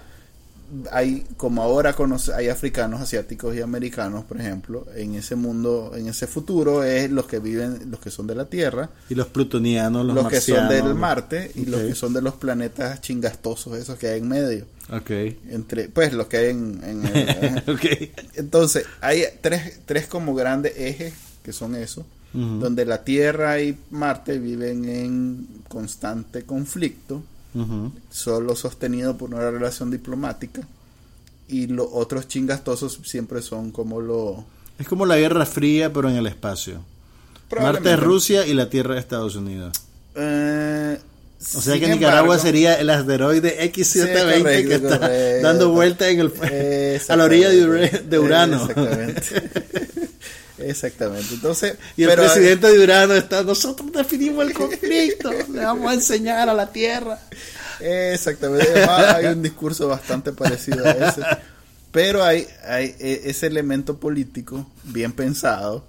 hay, como ahora conoce, hay africanos, asiáticos y americanos, por ejemplo, en ese mundo, en ese futuro, es los que viven, los que son de la Tierra, Y los plutonianos, los, los, que son del Marte y los que son de los planetas chingastosos, esos que hay en medio. Ok. Entre, pues los que hay en, en el- <laughs> entonces hay tres, tres como grandes ejes que son donde la Tierra y Marte viven en constante conflicto solo sostenido por una relación diplomática y los otros chingastosos siempre son como lo Es como la Guerra Fría, pero en el espacio. Marte es Rusia y la Tierra es Estados Unidos. Eh, O sea que Nicaragua sería el asteroide X720 Sí, correcto, que está correcto. dando vuelta en el, Eh, <laughs> a la orilla de, de Urano. Exactamente. <laughs> Exactamente. Entonces, Y el pero- presidente de Urano está, nosotros definimos el conflicto, <laughs> le vamos a enseñar a la Tierra. Exactamente. Además, hay un discurso bastante parecido a ese. Pero hay, hay e- ese elemento político bien pensado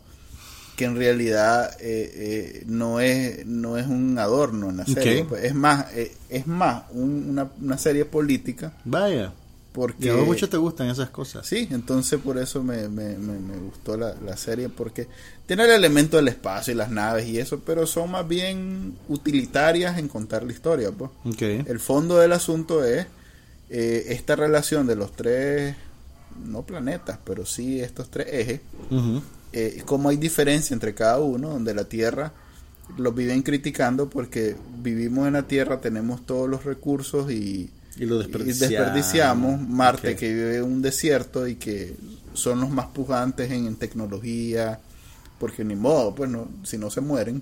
que en realidad eh, eh, no es no es un adorno en la serie. Pues, es más eh, es más un- una, una serie política Vaya, porque y a vos mucho te gustan esas cosas. Sí, entonces por eso me, me, me, me gustó la, la serie, porque tiene el elemento del espacio y las naves y eso, pero son más bien utilitarias en contar la historia. Pues. El fondo del asunto es eh, esta relación de los tres, no planetas, pero sí estos tres ejes, Ujú. eh, cómo hay diferencia entre cada uno, donde la Tierra los viven criticando porque vivimos en la Tierra, tenemos todos los recursos y, Y lo y desperdiciamos. desperdiciamos Marte que vive en un desierto y que son los más pujantes en, en tecnología porque ni modo pues no si no se mueren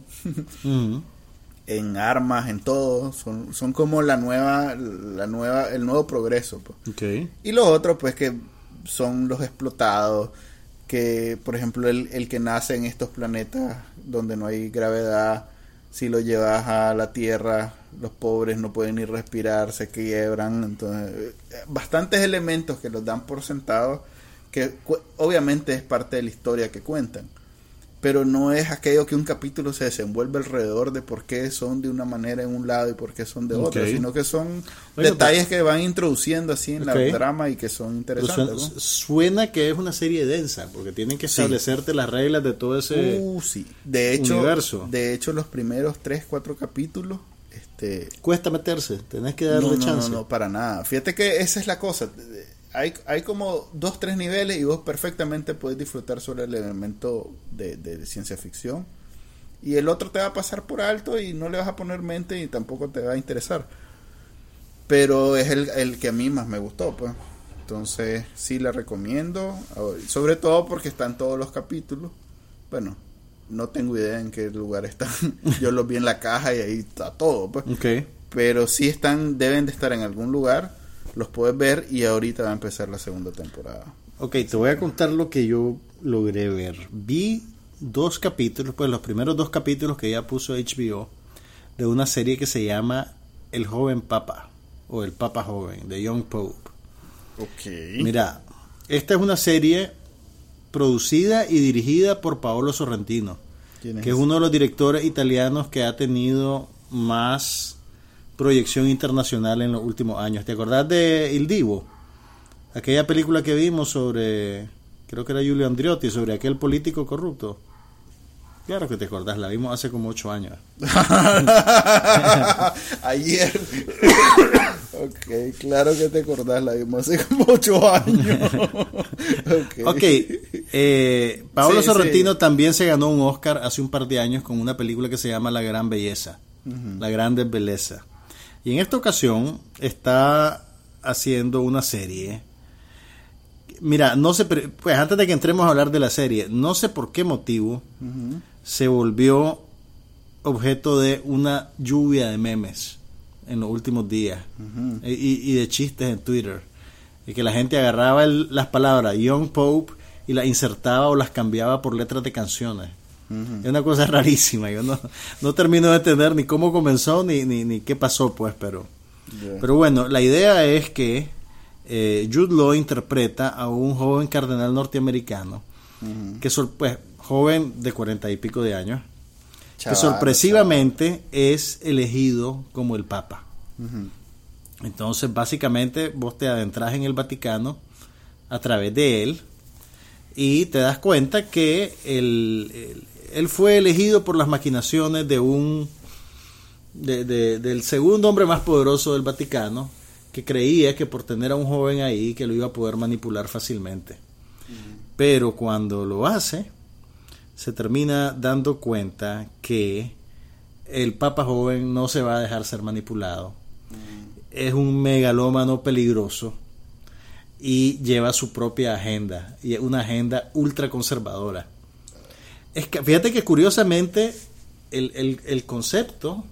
Ujú. <laughs> en armas en todo son, son como la nueva la nueva el nuevo progreso pues. Y los otros pues que son los explotados que por ejemplo el, el que nace en estos planetas donde no hay gravedad si lo llevas a la tierra los pobres no pueden ni respirar se quiebran. Entonces eh, bastantes elementos que los dan por sentado que obviamente es parte de la historia que cuentan pero no es aquello que un capítulo se desenvuelve alrededor de por qué son de una manera en un lado y por qué son de otro, sino que son Bueno, detalles que van introduciendo así en la trama y que son Pero interesantes. suena, ¿no? suena que es una serie densa, porque tienen que Sí. establecerte las reglas de todo ese... Uh, sí. De hecho, universo. de hecho los primeros tres, cuatro capítulos, este, Cuesta meterse, tenés que no, darle no, no, chance. no, para nada. Fíjate que esa es la cosa. Hay, hay como dos, tres niveles y vos perfectamente puedes disfrutar sobre el elemento de, de ciencia ficción. Y el otro te va a pasar por alto y no le vas a poner mente y tampoco te va a interesar. Pero es el, el que a mí más me gustó, pues. Entonces, sí la recomiendo. Sobre todo porque están todos los capítulos. Bueno, no tengo idea en qué lugar están. <laughs> Yo los vi en la caja y ahí está todo. Pues. Pero sí están, deben de estar en algún lugar. Los puedes ver y ahorita va a empezar la segunda temporada. Ok, te voy a contar lo que yo logré ver. Vi dos capítulos, pues los primeros dos capítulos que ya puso HBO de una serie que se llama El joven papa o El papa joven de Young Pope. Ok. Mira, esta es una serie producida y dirigida por Paolo Sorrentino, que es uno de los directores italianos que ha tenido más proyección internacional en los últimos años. ¿Te acordás de Il Divo? Aquella película que vimos sobre, creo que era Giulio Andriotti, sobre aquel político corrupto. Claro que te acordás, la vimos hace como ocho años. <laughs> Ayer. <coughs> ok, claro que te acordás, la vimos hace como ocho años. <laughs> ok, okay eh, Paolo Sorrentino también se ganó un Oscar hace un par de años con una película que se llama La Gran Belleza. La Grande Belleza. Y en esta ocasión está haciendo una serie. Mira, no sé, pues antes de que entremos a hablar de la serie, no sé por qué motivo se volvió objeto de una lluvia de memes en los últimos días y, de chistes en Twitter. Y que la gente agarraba las palabras Young Pope y las insertaba o las cambiaba por letras de canciones. Es una cosa <laughs> rarísima. Yo no, no termino de entender ni cómo comenzó ni, ni, qué pasó, pues, pero. Pero bueno, la idea es que eh, Jude Law interpreta a un joven cardenal norteamericano, que pues, joven de cuarenta y pico de años, que sorpresivamente es elegido como el Papa. Entonces, básicamente, vos te adentras en el Vaticano a través de él y te das cuenta que el, él fue elegido por las maquinaciones de un del segundo hombre más poderoso del Vaticano que creía que por tener a un joven ahí que lo iba a poder manipular fácilmente. Pero cuando lo hace, se termina dando cuenta que el Papa joven no se va a dejar ser manipulado. Es un megalómano peligroso y lleva su propia agenda, y es una agenda ultra conservadora que, fíjate que curiosamente el, concepto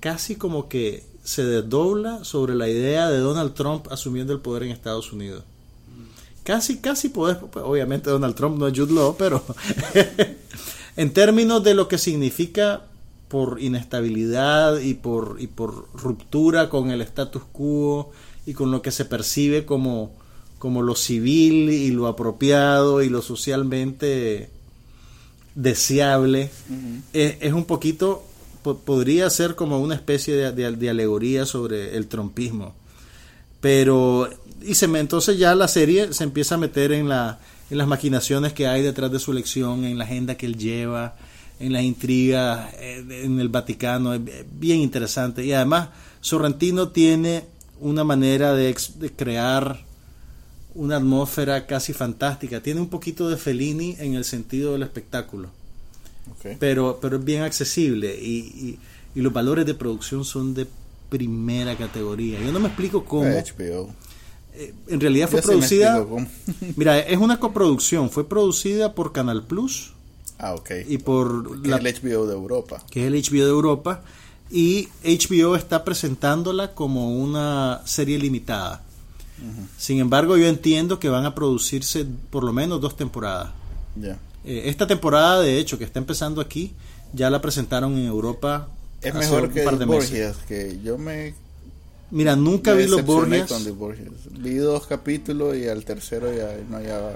casi como que se desdobla sobre la idea de Donald Trump asumiendo el poder en Estados Unidos. Casi, casi puedes, pues, obviamente Donald Trump no es Jude Law, pero <laughs> en términos de lo que significa por inestabilidad y por, y por ruptura con el status quo y con lo que se percibe como, como lo civil y lo apropiado y lo socialmente deseable, es, un poquito, podría ser como una especie de, alegoría sobre el trompismo. Pero, y se me, entonces ya la serie se empieza a meter en, la, en las maquinaciones que hay detrás de su elección, en la agenda que él lleva, en las intrigas eh, en el Vaticano, es bien interesante. Y además, Sorrentino tiene una manera de, de crear una atmósfera casi fantástica. Tiene un poquito de Fellini en el sentido del espectáculo. Pero, pero es bien accesible y, y, los valores de producción son de primera categoría. Yo no me explico cómo. HBO. Eh, en realidad fue producida. <laughs> <laughs> mira, es una coproducción. Fue producida por Canal Plus. Ah, ok. Y por. la, el HBO de Europa. Que es el HBO de Europa. Y HBO está presentándola como una serie limitada. Sin embargo, yo entiendo que van a producirse por lo menos dos temporadas. Eh, esta temporada, de hecho, que está empezando aquí, ya la presentaron en Europa. Es mejor que de Borgias, que yo me... Mira, nunca vi los Borgias. Vi dos capítulos y al tercero ya no hallaba...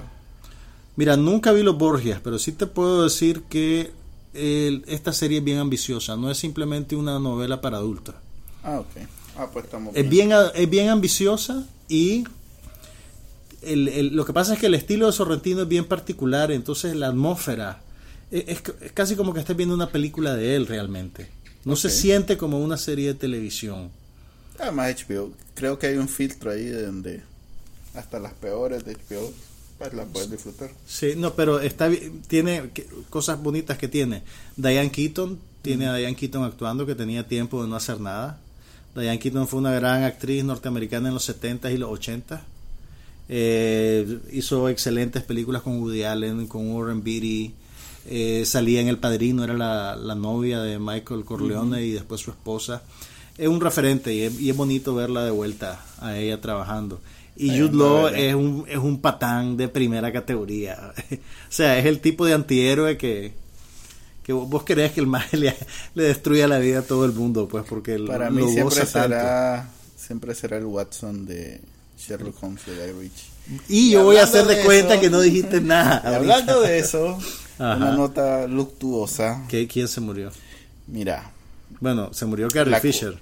Mira, nunca vi los Borgias, pero sí te puedo decir que esta serie es bien ambiciosa, no es simplemente una novela para adultos. Ah, ok. Ah, pues estamos Es bien, es bien ambiciosa y lo que pasa es que el estilo de Sorrentino es bien particular, entonces la atmósfera es, casi como que estés viendo una película de él realmente. No se siente como una serie de televisión. Además HBO, creo que hay un filtro ahí de donde hasta las peores de HBO pues las puedes disfrutar. Sí, no, pero está tiene cosas bonitas que tiene. Diane Keaton, tiene a Diane Keaton actuando que tenía tiempo de no hacer nada. Diane Keaton fue una gran actriz norteamericana en los 70s y los 80s Eh, hizo excelentes películas con Woody Allen, con Warren Beatty. Eh, salía en El Padrino, era la, la novia de Michael Corleone y después su esposa. Es un referente y es, y es bonito verla de vuelta a ella trabajando. Y Jude la Law es un, es un patán de primera categoría. <laughs> o sea, es el tipo de antihéroe que, que vos querés que el mal <laughs> le, le destruya la vida a todo el mundo, pues, porque Para lo mí siempre tanto. será, siempre será el Watson de Sherlock Holmes de Guy Ritchie. Y Y yo voy a hacer de, de cuenta eso- que no dijiste nada. <laughs> Hablando de eso, <laughs> Ajá. una nota luctuosa. ¿Qué- ¿Quién se murió? Mira, Bueno, se murió Carrie La Fisher.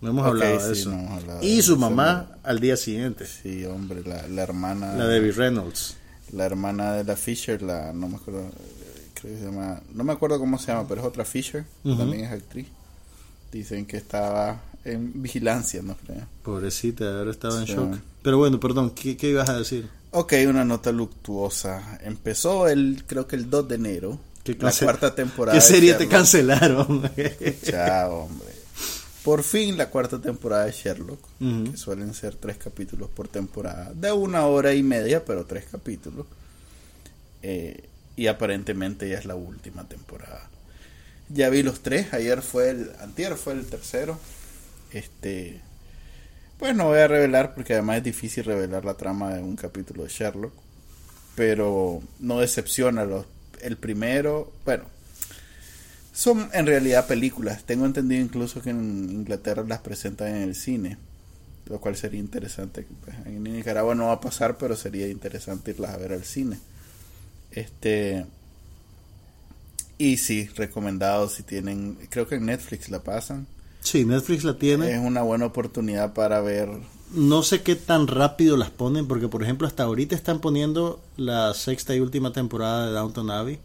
No hemos Ok, hablado de sí, eso. no hemos hablado de y su eso, mamá al día siguiente. sí, hombre, la, la hermana. La de Debbie Reynolds. la hermana de la Fisher, la no me acuerdo, creo que se llama, no me acuerdo cómo se llama, pero es otra Fisher, también es actriz. Dicen que estaba en vigilancia, no creo. Pobrecita, haber estado en Sí. shock. Pero bueno, perdón, ¿qué, qué ibas a decir? Ok, una nota luctuosa. Empezó el, creo que el 2 de enero, ¿Qué la cuarta temporada. ¿Qué serie te cancelaron? Chao, hombre. Por fin la cuarta temporada de Sherlock, que suelen ser tres capítulos por temporada, de una hora y media, pero tres capítulos. Eh, y aparentemente ya es la última temporada. Ya vi los tres, ayer fue el, antier fue el tercero. Este, pues no voy a revelar porque además es difícil revelar la trama de un capítulo de Sherlock, pero no decepciona los, el primero, bueno, son en realidad películas. Tengo entendido incluso que en Inglaterra las presentan en el cine, lo cual sería interesante. Pues, en Nicaragua no va a pasar, pero sería interesante irlas a ver al cine. Este y sí, recomendado si tienen, creo que en Netflix la pasan. sí, Netflix la tiene. Es una buena oportunidad para ver. No sé qué tan rápido las ponen, porque por ejemplo hasta ahorita están poniendo la sexta y última temporada de Downton Abbey,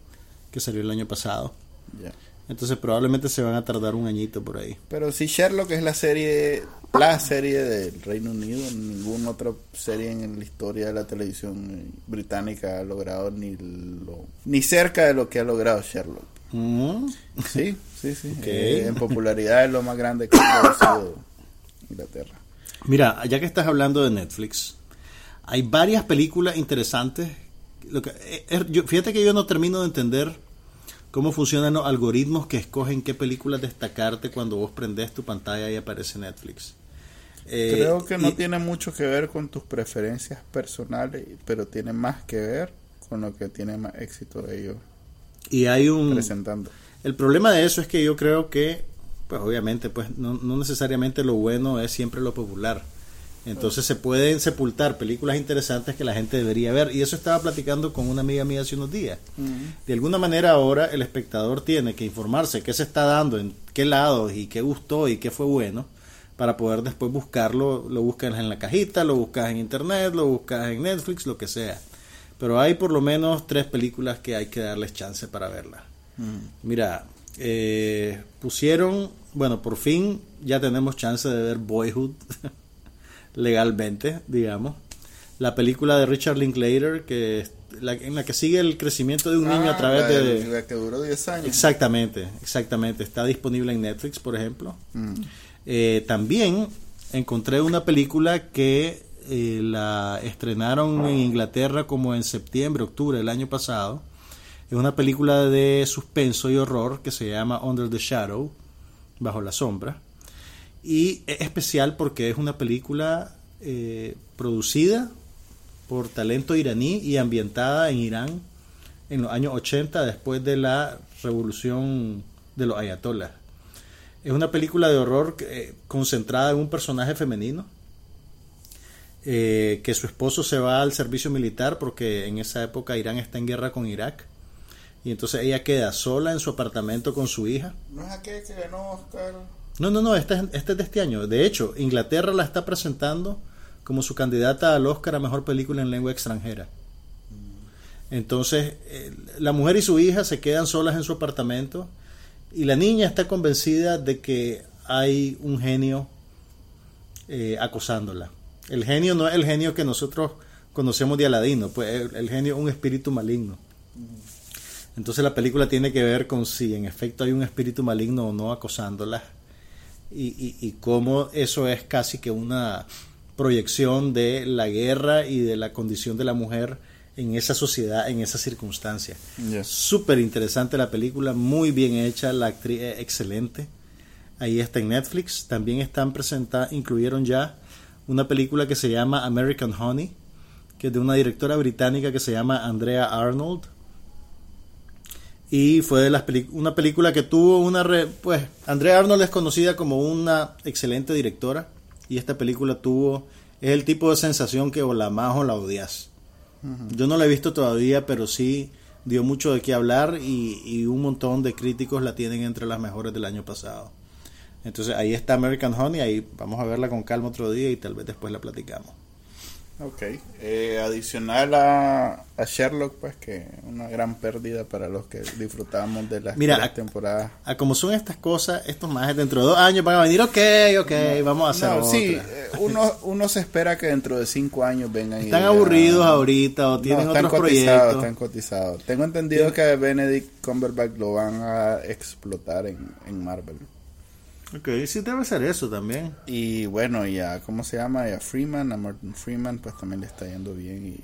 que salió el año pasado. ya. Entonces probablemente se van a tardar un añito por ahí. Pero si Sherlock es la serie, la serie del Reino Unido, ninguna otra serie en la historia de la televisión británica ha logrado ni lo, ni cerca de lo que ha logrado Sherlock. Mm. Sí, sí, sí. Ok. Eh, en popularidad es lo más grande que ha producido Inglaterra. Mira, ya que estás hablando de Netflix, hay varias películas interesantes. Lo que, eh, eh, yo- fíjate que yo no termino de entender cómo funcionan los algoritmos que escogen qué películas destacarte cuando vos prendés tu pantalla y aparece Netflix. Eh, Creo que no y- tiene mucho que ver con tus preferencias personales, pero tiene más que ver con lo que tiene más éxito ellos y hay un presentando. El problema de eso es que yo creo que, pues obviamente, pues no, no necesariamente lo bueno es siempre lo popular. Entonces se pueden sepultar películas interesantes que la gente debería ver. Y eso estaba platicando con una amiga mía hace unos días. De alguna manera ahora el espectador tiene que informarse qué se está dando, en qué lados y qué gustó y qué fue bueno, para poder después buscarlo. Lo buscas en la cajita, lo buscas en internet, lo buscas en Netflix, lo que sea. Pero hay por lo menos tres películas que hay que darles chance para verlas. Mira, eh, pusieron, bueno, por fin ya tenemos chance de ver Boyhood <laughs> legalmente, digamos. La película de Richard Linklater, que la, en la que sigue el crecimiento de un niño Ah, a través la de... la que duró 10 años. Exactamente, exactamente. Está disponible en Netflix, por ejemplo. Mm. Eh, también encontré una película que eh, la estrenaron en Inglaterra como en septiembre, octubre del año pasado. Es una película de suspenso y horror que se llama Under the Shadow, bajo la sombra. Y es especial porque es una película eh, producida por talento iraní y ambientada en Irán en los años 80 después de la revolución de los ayatolás. Es una película de horror eh, concentrada en un personaje femenino eh, que su esposo se va al servicio militar porque en esa época Irán está en guerra con Irak y entonces ella queda sola en su apartamento con su hija. ¿No es aquel que ganó Oscar? No, no, no, esta es, este es de este año. De hecho, Inglaterra la está presentando como su candidata al Oscar a Mejor Película en Lengua Extranjera. Entonces, eh, la mujer y su hija se quedan solas en su apartamento y la niña está convencida de que hay un genio eh, acosándola. El genio no es el genio que nosotros conocemos de Aladino, pues el, el genio es un espíritu maligno. Entonces la película tiene que ver con si en efecto hay un espíritu maligno o no acosándola y, y, y cómo eso es casi que una proyección de la guerra y de la condición de la mujer en esa sociedad, en esa circunstancia. Yes. Súper interesante la película, muy bien hecha, la actriz es excelente. Ahí está en Netflix. También están presentadas, incluyeron ya una película que se llama American Honey, que es de una directora británica que se llama Andrea Arnold. Y fue de las una película que tuvo una... re- pues Andrea Arnold es conocida como una excelente directora. Y esta película tuvo... Es el tipo de sensación que o la amas o la odias. Yo no la he visto todavía, pero sí dio mucho de qué hablar y, y un montón de críticos la tienen entre las mejores del año pasado. Entonces ahí está American Honey, ahí vamos a verla con calma otro día y tal vez después la platicamos. Ok. Eh, adicional a, a Sherlock, pues que una gran pérdida para los que disfrutamos de las Mira, a- temporadas. A como son estas cosas, estos más dentro de dos años van a venir, ok, ok, vamos a hacer No, otra. sí, eh, uno, <laughs> uno se espera que dentro de cinco años vengan y Están aburridos "Ah, ahorita o no, tienen están otros cotizados, proyectos. están cotizados. Tengo entendido que Benedict Cumberbatch lo van a explotar en, en Marvel. Ok, sí debe ser eso también. Y bueno, y a, ¿cómo se llama? A Freeman, a Martin Freeman, pues también le está yendo bien. Y...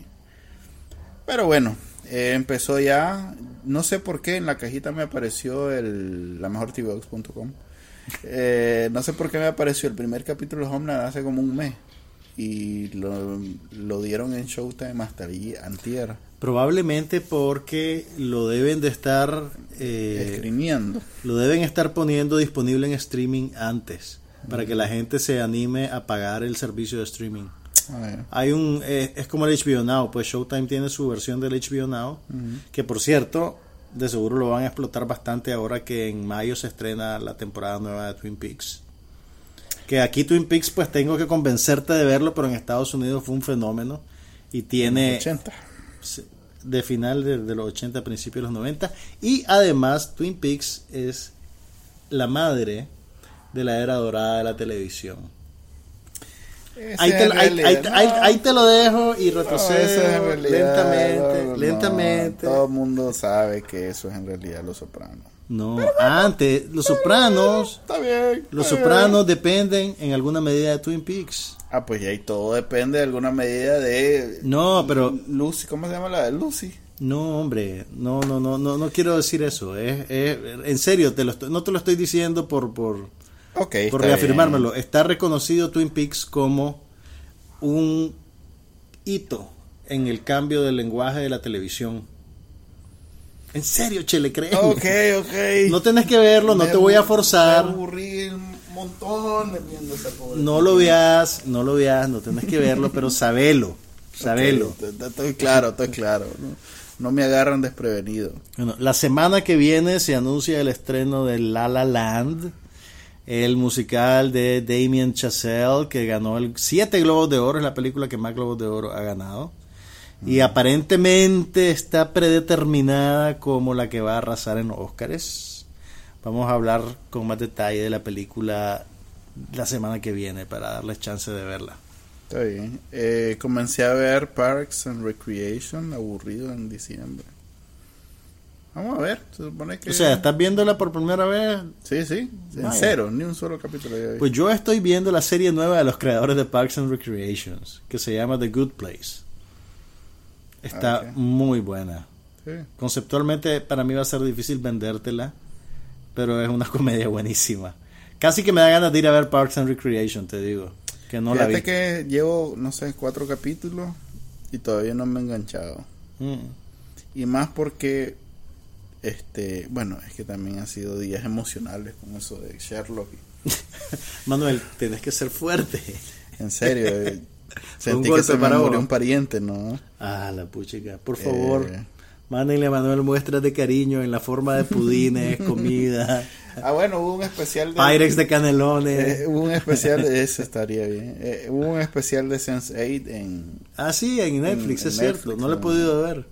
Pero bueno, eh, empezó ya. No sé por qué en la cajita me apareció el la mejor Eh, no sé por qué me apareció el primer capítulo de Homeland hace como un mes. Y lo, lo dieron en Showtime hasta allí, antier, Probablemente porque lo deben de estar eh, lo deben estar poniendo disponible en streaming antes para que la gente se anime a pagar el servicio de streaming. Hay un eh, es como el HBO Now, pues Showtime tiene su versión del HBO Now, que por cierto, de seguro lo van a explotar bastante ahora que en mayo se estrena la temporada nueva de Twin Peaks. Que aquí Twin Peaks pues tengo que convencerte de verlo, pero en Estados Unidos fue un fenómeno y tiene 80. De final de, de los 80, principios de los 90. Y además, Twin Peaks es la madre de la era dorada de la televisión. Ahí te, ahí- ahí ahí- lo dejo y retrocedo es lentamente, no, no, lentamente. todo el mundo sabe que eso es en realidad Los Sopranos. No, antes, Los Sopranos, Está bien. Los está Sopranos dependen en alguna medida de Twin Peaks. Ah, pues ya ahí todo depende de alguna medida de. No, pero Lucy, ¿cómo se llama la de Lucy? No, hombre, no, no, no, no, no quiero decir eso. Es, es- en serio, te lo estoy- no te lo estoy diciendo por, por, Ok. por reafirmármelo. Está reconocido Twin Peaks como un hito en el cambio del lenguaje de la televisión. En serio, che, le. Ok, ok. No tenés que verlo, no Me te voy a forzar. Me aburrí un montón viendo esa pobre. No lo veas, no lo veas, no tenés que verlo, pero sabelo, <laughs> sabelo. Estoy claro, estoy claro. No, no me agarran desprevenido. Bueno, la semana que viene se anuncia el estreno de La La Land, el musical de Damien Chazelle, que ganó el siete Globos de Oro, es la película que más Globos de Oro ha ganado. Y aparentemente está predeterminada como la que va a arrasar en los Óscares. Vamos a hablar con más detalle de la película la semana que viene para darles chance de verla. Está bien. Eh, comencé a ver Parks and Recreation, aburrido en diciembre. Vamos a ver, se supone que... O sea, ¿estás viéndola por primera vez? Sí, sí, en cero, ni un solo capítulo. Pues yo estoy viendo la serie nueva de los creadores de Parks and Recreations, que se llama The Good Place. Está Ah, muy buena. Sí. Conceptualmente para mí va a ser difícil vendértela, pero es una <laughs> comedia buenísima. Casi que me da ganas de ir a ver Parks and Recreation, te digo, que no la vi. que llevo, no sé, cuatro capítulos y todavía no me he enganchado. Mm. Y más porque, este, bueno, es que también han sido días emocionales con eso de Sherlock. <laughs> Manuel, tienes que ser fuerte. En serio, eh, <laughs> <laughs> sentí que se me murió vos. un pariente, ¿no? Ah, la puchica. Por favor, Eh. mándenle a Manuel muestras de cariño en la forma de pudines, <laughs> comida, Ah, bueno, hubo un especial de... Pyrex de canelones. Eh, hubo un especial de <laughs> eso, estaría bien. Eh, hubo un especial de Sense8 en... Ah, sí, en Netflix, en es cierto. Netflix, No lo he podido ver.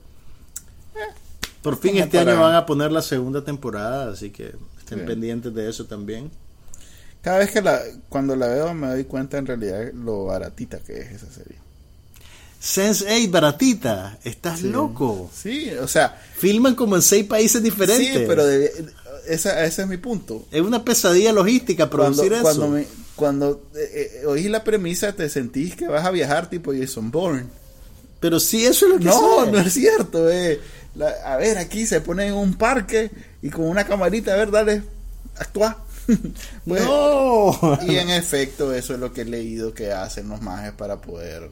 Por fin este para- año van a poner la segunda temporada, así que estén pendientes de eso también. Cada vez que la... Cuando la veo me doy cuenta en realidad lo baratita que es esa serie. Sense8, baratita, estás Sí. loco. Sí, o sea... Filman como en seis países diferentes. Sí, pero de- esa, ese es mi punto. Es una pesadilla logística Cuando, producir cuando eso. me, cuando eh, eh, oís la premisa te sentís que vas a viajar tipo Jason Bourne. Pero sí, eso es lo que No, no es cierto. Eh. La- a ver, aquí se pone en un parque y con una camarita, a ver, dale, actúa. <laughs> Pues, no. Y en efecto, eso es lo que he leído que hacen los mages para poder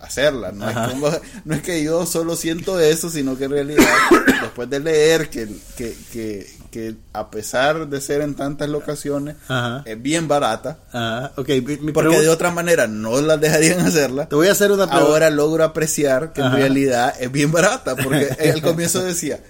hacerla. No es, Ajá. como- no es que yo solo siento eso, sino que en realidad, <coughs> después de leer que, que, que, que a pesar de ser en tantas locaciones, Ajá. es bien barata, ok, mi, mi porque pregunta- de otra manera no las dejarían hacerla. Te voy a hacer una pregunta. Ahora logro apreciar que en realidad es bien barata, porque <laughs> al comienzo decía,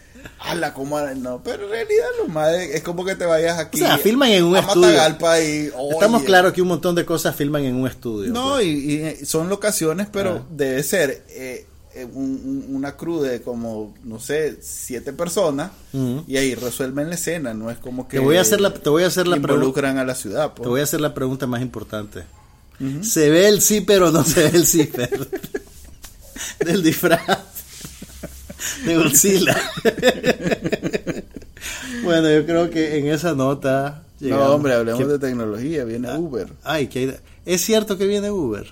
ala, ¿cómo? No, pero en realidad lo más es, como que te vayas aquí O sea, filman en un a estudio. Matagalpa y, Estamos claros que un montón de cosas filman en un estudio. No, pues. y, y son locaciones, pero Ah. debe ser eh, eh, un- un- una crew de como, no sé, siete personas y ahí resuelven la escena, no es como que Te voy a hacer la- te voy a hacer la pregunta. involucran a la ciudad. pues. Te voy a hacer la pregunta más importante. ¿Se ve el zipper o no se ve el zipper? <laughs> Del disfraz de Godzilla. bueno, yo creo que en esa nota. No, llegamos. hombre, hablemos ¿Qué- de tecnología, viene Ah. Uber. Ay, que hay- es cierto que viene Uber.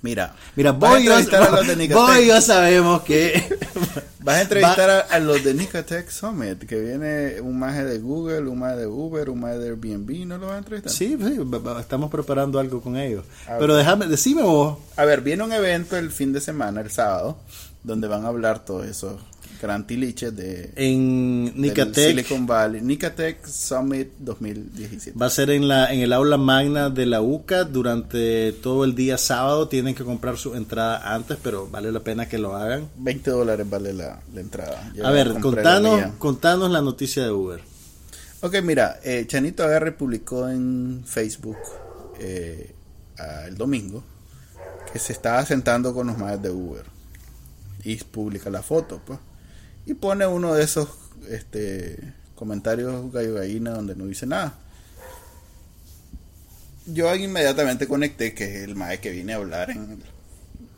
Mira, Mira, a vos yo, a Nicatec. vos y yo sabemos que. <laughs> Vas a entrevistar a, a los de Nicatech Summit, que viene un maje de Google, un maje de Uber, un maje de Airbnb, ¿no lo vas a entrevistar? Sí, sí, va- va- estamos preparando algo con ellos. Pero déjame, decime vos. A ver, viene un evento el fin de semana, el sábado, donde van a hablar todos esos gran tiliches de En Nicatec. Silicon Valley. Nicatech Summit 2017. Va a ser en la en el aula magna de la UCA durante todo el día sábado. Tienen que comprar su entrada antes, pero vale la pena que lo hagan. 20 dólares vale la, la entrada. A ver, la contanos, contanos la noticia de Uber. Ok, mira, eh, Chanito Agarre publicó en Facebook eh, el domingo que se estaba sentando con los más de Uber y publica la foto, pues. Y pone uno de esos este, comentarios gallo gallina donde no dice nada. Yo inmediatamente conecté que es el mae que viene a hablar en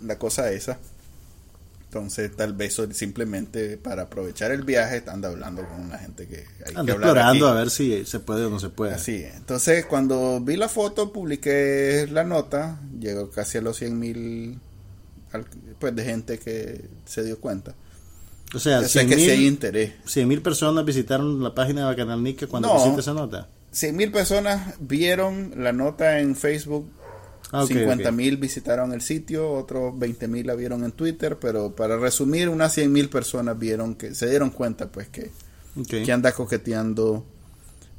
la cosa esa. Entonces, tal vez simplemente para aprovechar el viaje anda hablando con una gente que hay Anda que hablar explorando aquí. a ver si se puede o no se puede. Así, es. entonces cuando vi la foto, publiqué la nota, llegó casi a los 100 mil pues, de gente que se dio cuenta. O sea, sé 100 que sí hay mil interés. 100 mil personas visitaron la página de Bacanal Nica cuando No. pusiste esa nota. 100 mil personas vieron la nota en Facebook, Ah, ok, 50 ok. mil visitaron el sitio, otros 20 mil la vieron en Twitter, pero para resumir, unas 100 mil personas vieron que se dieron cuenta pues que, Ok. que anda coqueteando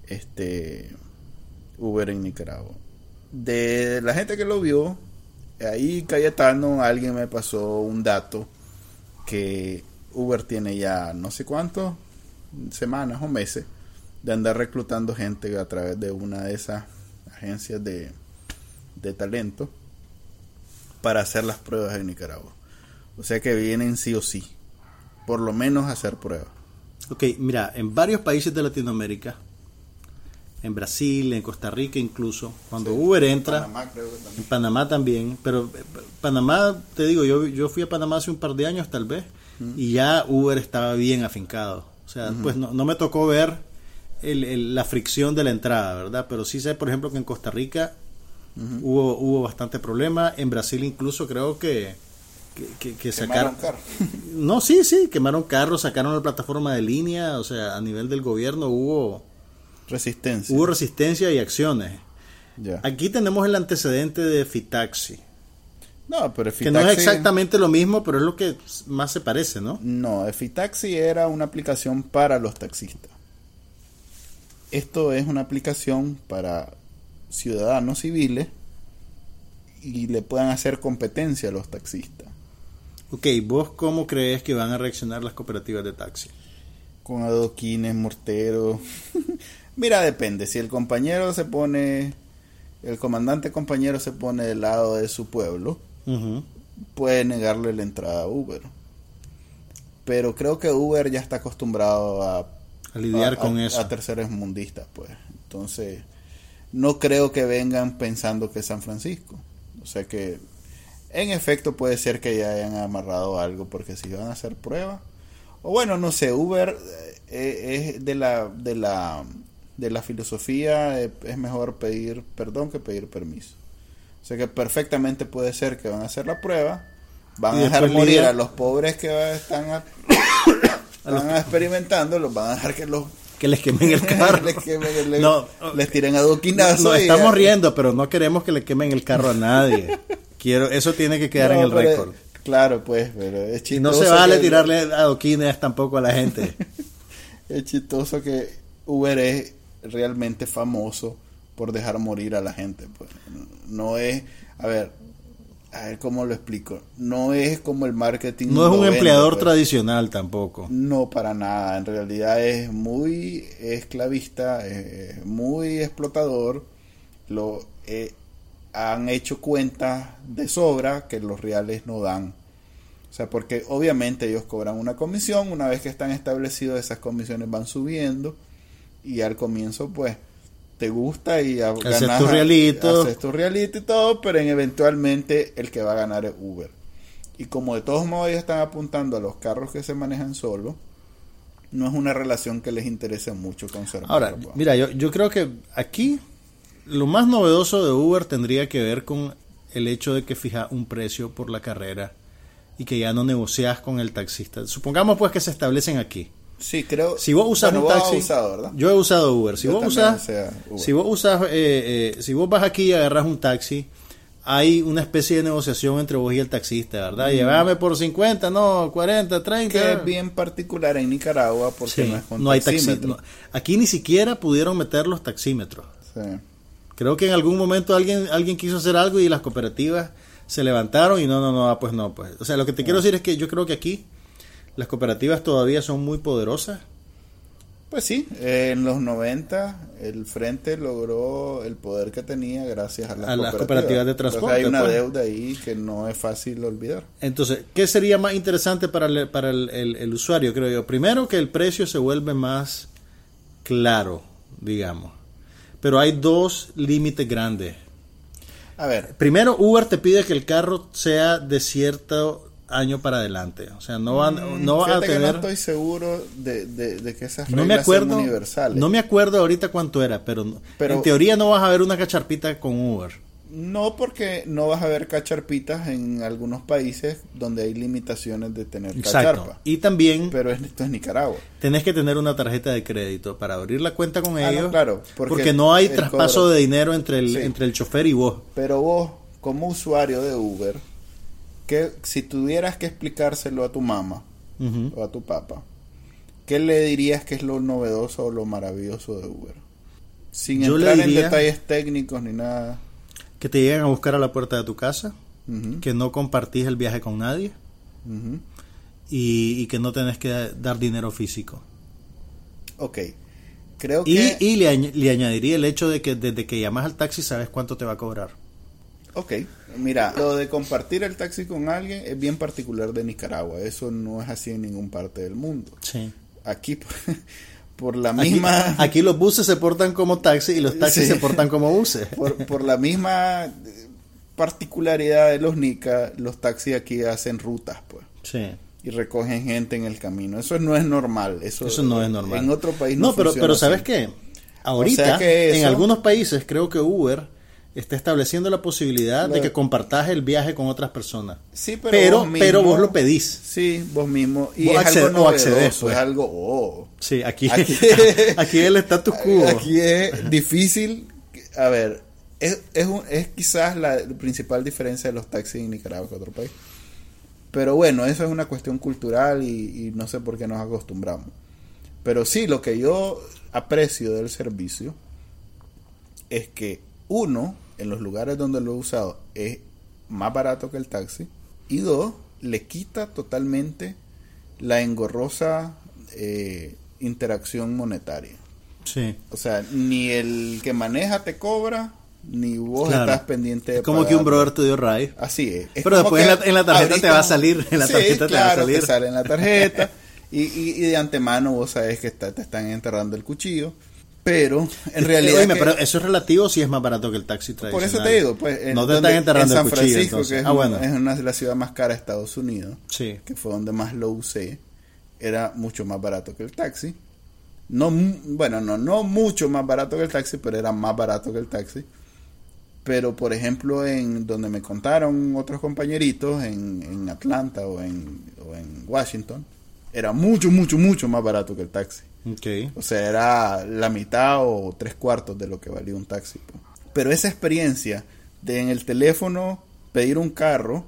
este Uber en Nicaragua. De la gente que lo vio, ahí Cayetano, alguien me pasó un dato que Uber tiene ya no sé cuántos semanas o meses de andar reclutando gente a través de una de esas agencias de, de talento para hacer las pruebas en Nicaragua. O sea que vienen sí o sí, por lo menos hacer pruebas. Ok, mira, en varios países de Latinoamérica, en Brasil, en Costa Rica incluso, cuando Uber entra, Panamá creo que también. en Panamá también, pero eh, Panamá, te digo, yo, yo fui a Panamá hace un par de años tal vez, y ya Uber estaba bien afincado. O sea, pues no, no me tocó ver el- el- la fricción de la entrada, ¿verdad? Pero sí sé, por ejemplo, que en Costa Rica hubo, hubo bastante problema, en Brasil incluso creo que, que, que- sacaron... carro. <laughs> No, sí, sí, quemaron carros, sacaron la plataforma de línea, o sea, a nivel del gobierno hubo, Resistencia. hubo resistencia y acciones. Aquí tenemos el antecedente de Fitaxi, No, pero que no es Fitaxi- exactamente lo mismo, pero es lo que más se parece, ¿no? No, Fitaxi era una aplicación para los taxistas. Esto es una aplicación para ciudadanos civiles y le puedan hacer competencia a los taxistas. Ok, ¿vos cómo crees que van a reaccionar las cooperativas de taxi? Con adoquines, morteros. <laughs> Mira, depende. Si el compañero se pone, el comandante compañero se pone del lado de su pueblo, puede negarle la entrada a Uber. Pero creo que Uber ya está acostumbrado a, A lidiar a- con a- eso. a terceros mundistas, pues. Entonces, no creo que vengan pensando que es San Francisco. O sea que, en efecto, puede ser que ya hayan amarrado algo, porque si van a hacer pruebas, o bueno, no sé, Uber eh, es de la, de la, de la filosofía eh, es mejor pedir perdón que pedir permiso. O sea que perfectamente puede ser que van a hacer la prueba, van a dejar morir a los pobres que están, a- <coughs> están experimentando, los van a dejar que los Que les quemen el <laughs> carro. les, quemen- les- No, les tiren adoquinazos. Nos y estamos ya. riendo, pero no queremos que le quemen el carro a nadie. Quiero, eso tiene que quedar en No, el récord. Claro, pues, pero es Y no chistoso. se vale que- tirarle adoquines tampoco a la gente. <laughs> Es chistoso que Uber es realmente famoso por dejar morir a la gente. Pues. No es, a ver, a ver cómo lo explico. No es como el marketing. No es un vende, empleador pues. tradicional tampoco. No, para nada. En realidad es muy esclavista, es muy explotador. Lo eh, han hecho cuentas de sobra que los reales no dan. O sea, porque obviamente ellos cobran una comisión, una vez que están establecidos esas comisiones van subiendo y al comienzo pues te gusta y a- Haces ganas tu realito. haces tu realito y todo, pero en eventualmente el que va a ganar es Uber. Y como de todos modos ellos están apuntando a los carros que se manejan solo, no es una relación que les interese mucho conservar. Ahora, pues. mira, yo, yo creo que aquí lo más novedoso de Uber tendría que ver con el hecho de que fija un precio por la carrera y que ya no negocias con el taxista. Supongamos pues que se establecen aquí. Sí, creo. Si vos usas bueno, un vos taxi, usado, ¿verdad? yo he usado Uber. Si Yo vos usas, si vos usas, eh, eh, si vos vas aquí y agarras un taxi, hay una especie de negociación entre vos y el taxista, ¿verdad? Llévame por 50, no, 40, 30. que es bien particular en Nicaragua porque Sí, no es con no hay taxímetro. no- aquí ni siquiera pudieron meter los taxímetros. Sí. Creo que en algún momento alguien alguien quiso hacer algo y las cooperativas se levantaron y no, no, no, ah, pues no, pues. O sea, lo que te quiero decir es que yo creo que aquí las cooperativas todavía son muy poderosas. Pues sí, eh, en los 90 el Frente logró el poder que tenía gracias a las, A las cooperativas. cooperativas de Entonces transporte, hay una pues. deuda ahí que no es fácil olvidar. Entonces, ¿qué sería más interesante para el, para el, el- el usuario, creo yo? Primero que el precio se vuelve más claro, digamos. Pero hay dos límites grandes. A ver, Primero, Uber te pide que el carro sea de cierto año para adelante. O sea, no van, no van a Mm, fíjate que no tener... estoy seguro de, de- de que esas No me sean acuerdo, universales. no me acuerdo ahorita cuánto era, pero, Pero- en teoría no vas a ver una cacharpita con Uber. No, porque no vas a ver cacharpitas en algunos países donde hay limitaciones de tener Exacto. cacharpa. Y también Pero es- esto es Nicaragua. tenés que tener una tarjeta de crédito para abrir la cuenta con Ah, no, ellos. claro, porque porque, no hay traspaso cobro- de dinero entre el, Sí. entre el chofer y vos. Pero vos, como usuario de Uber, que si tuvieras que explicárselo a tu mamá o a tu papá, ¿qué le dirías que es lo novedoso o lo maravilloso de Uber? Sin Yo entrar en detalles técnicos ni nada. Que te lleguen a buscar a la puerta de tu casa, que no compartís el viaje con nadie y, y que no tenés que dar dinero físico. Ok. Creo Y, que... y le, añ- le añadiría el hecho de que desde que llamas al taxi sabes cuánto te va a cobrar. Ok, mira, lo de compartir el taxi con alguien es bien particular de Nicaragua. Eso no es así en ninguna parte del mundo. Sí. Aquí, por, <laughs> por la misma... aquí los buses se portan como taxi y los taxis Sí. se portan como buses. <laughs> por, por la misma eh, particularidad de los nica, los taxis aquí hacen rutas, pues, Sí. y recogen gente en el camino. Eso no es normal. Eso, Eso no es normal. En otro país no, No, pero, pero ¿sabes así. qué? Ahorita, O sea que eso- en algunos países, creo que Uber está estableciendo la posibilidad de que compartas el viaje con otras personas. Sí, pero, Pero, vos pero, mismo- vos lo pedís. Sí, vos mismo. Y Vos es acced- algo o accedes, pues. es algo... oh. Sí, aquí, Aquí- <laughs> aquí, el status quo. Aquí es difícil. A ver, es, es, un- es quizás la principal diferencia de los taxis en Nicaragua que otro país. Pero bueno, eso es una cuestión cultural y, y no sé por qué nos acostumbramos. Pero sí, lo que yo aprecio del servicio es que uno, en los lugares donde lo he usado, es más barato que el taxi. Y dos, le quita totalmente la engorrosa eh, interacción monetaria. Sí. O sea, ni el que maneja te cobra, ni vos Claro. estás pendiente de Es como que un brother te dio ride. Así es. Es Pero después en la- en la tarjeta te va a salir, en la Sí, tarjeta te va a salir. sale en la tarjeta. y, y, y de antemano vos sabes que está- te están enterrando el cuchillo. Pero en realidad. Oíme, que- pero eso es relativo si es más barato que el taxi por tradicional. eso te digo, pues. en no te donde- están enterrando en San el cuchillo. Francisco, entonces. que es, ah, bueno. es una de las ciudades más caras de Estados Unidos, Sí. que fue donde más lo usé, era mucho más barato que el taxi. No, bueno, no, no mucho más barato que el taxi, pero era más barato que el taxi. Pero, por ejemplo, en donde me contaron otros compañeritos, en, en Atlanta o en, o en Washington, era mucho, mucho, mucho más barato que el taxi. Ok. O sea, era la mitad o tres cuartos de lo que valía un taxi. Pero esa experiencia de en el teléfono pedir un carro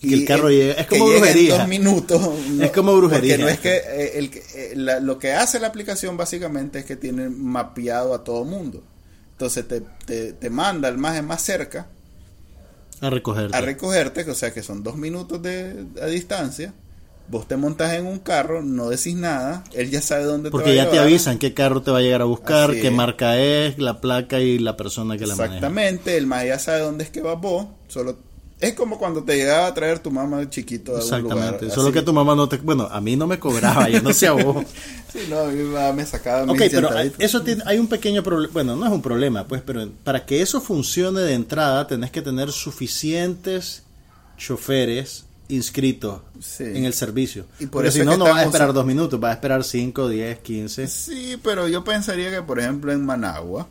Y el carro llega- es como en brujería. dos minutos. <laughs> Es como brujería. No es que, eh, el eh, la- lo que hace la aplicación básicamente es que tiene mapeado a todo mundo. Entonces te, te, te manda el más más cerca A recogerte. a recogerte, o sea que son dos minutos de a distancia. Vos te montas en un carro, no decís nada, él ya sabe dónde Porque te va ya a te llevar. avisan qué carro te va a llegar a buscar, Así qué es. marca es, la placa y la persona que la maneja. Exactamente, el más ya sabe dónde es que vas vos. Solo es como cuando te llegaba a traer tu mamá de chiquito a un lugar. Exactamente. Solo que tu mamá no te... Bueno, a mí no me cobraba, yo no sé a vos. <laughs> Sí, no, mi mamá me sacaba Ok, pero hay- eso tiene, hay un pequeño problema, bueno, no es un problema, pues, pero para que eso funcione de entrada tenés que tener suficientes choferes inscritos Sí. en el servicio. Y por Porque si no, no vas a esperar dos minutos, vas a esperar cinco, diez, quince. Sí, pero yo pensaría que, por ejemplo, en Managua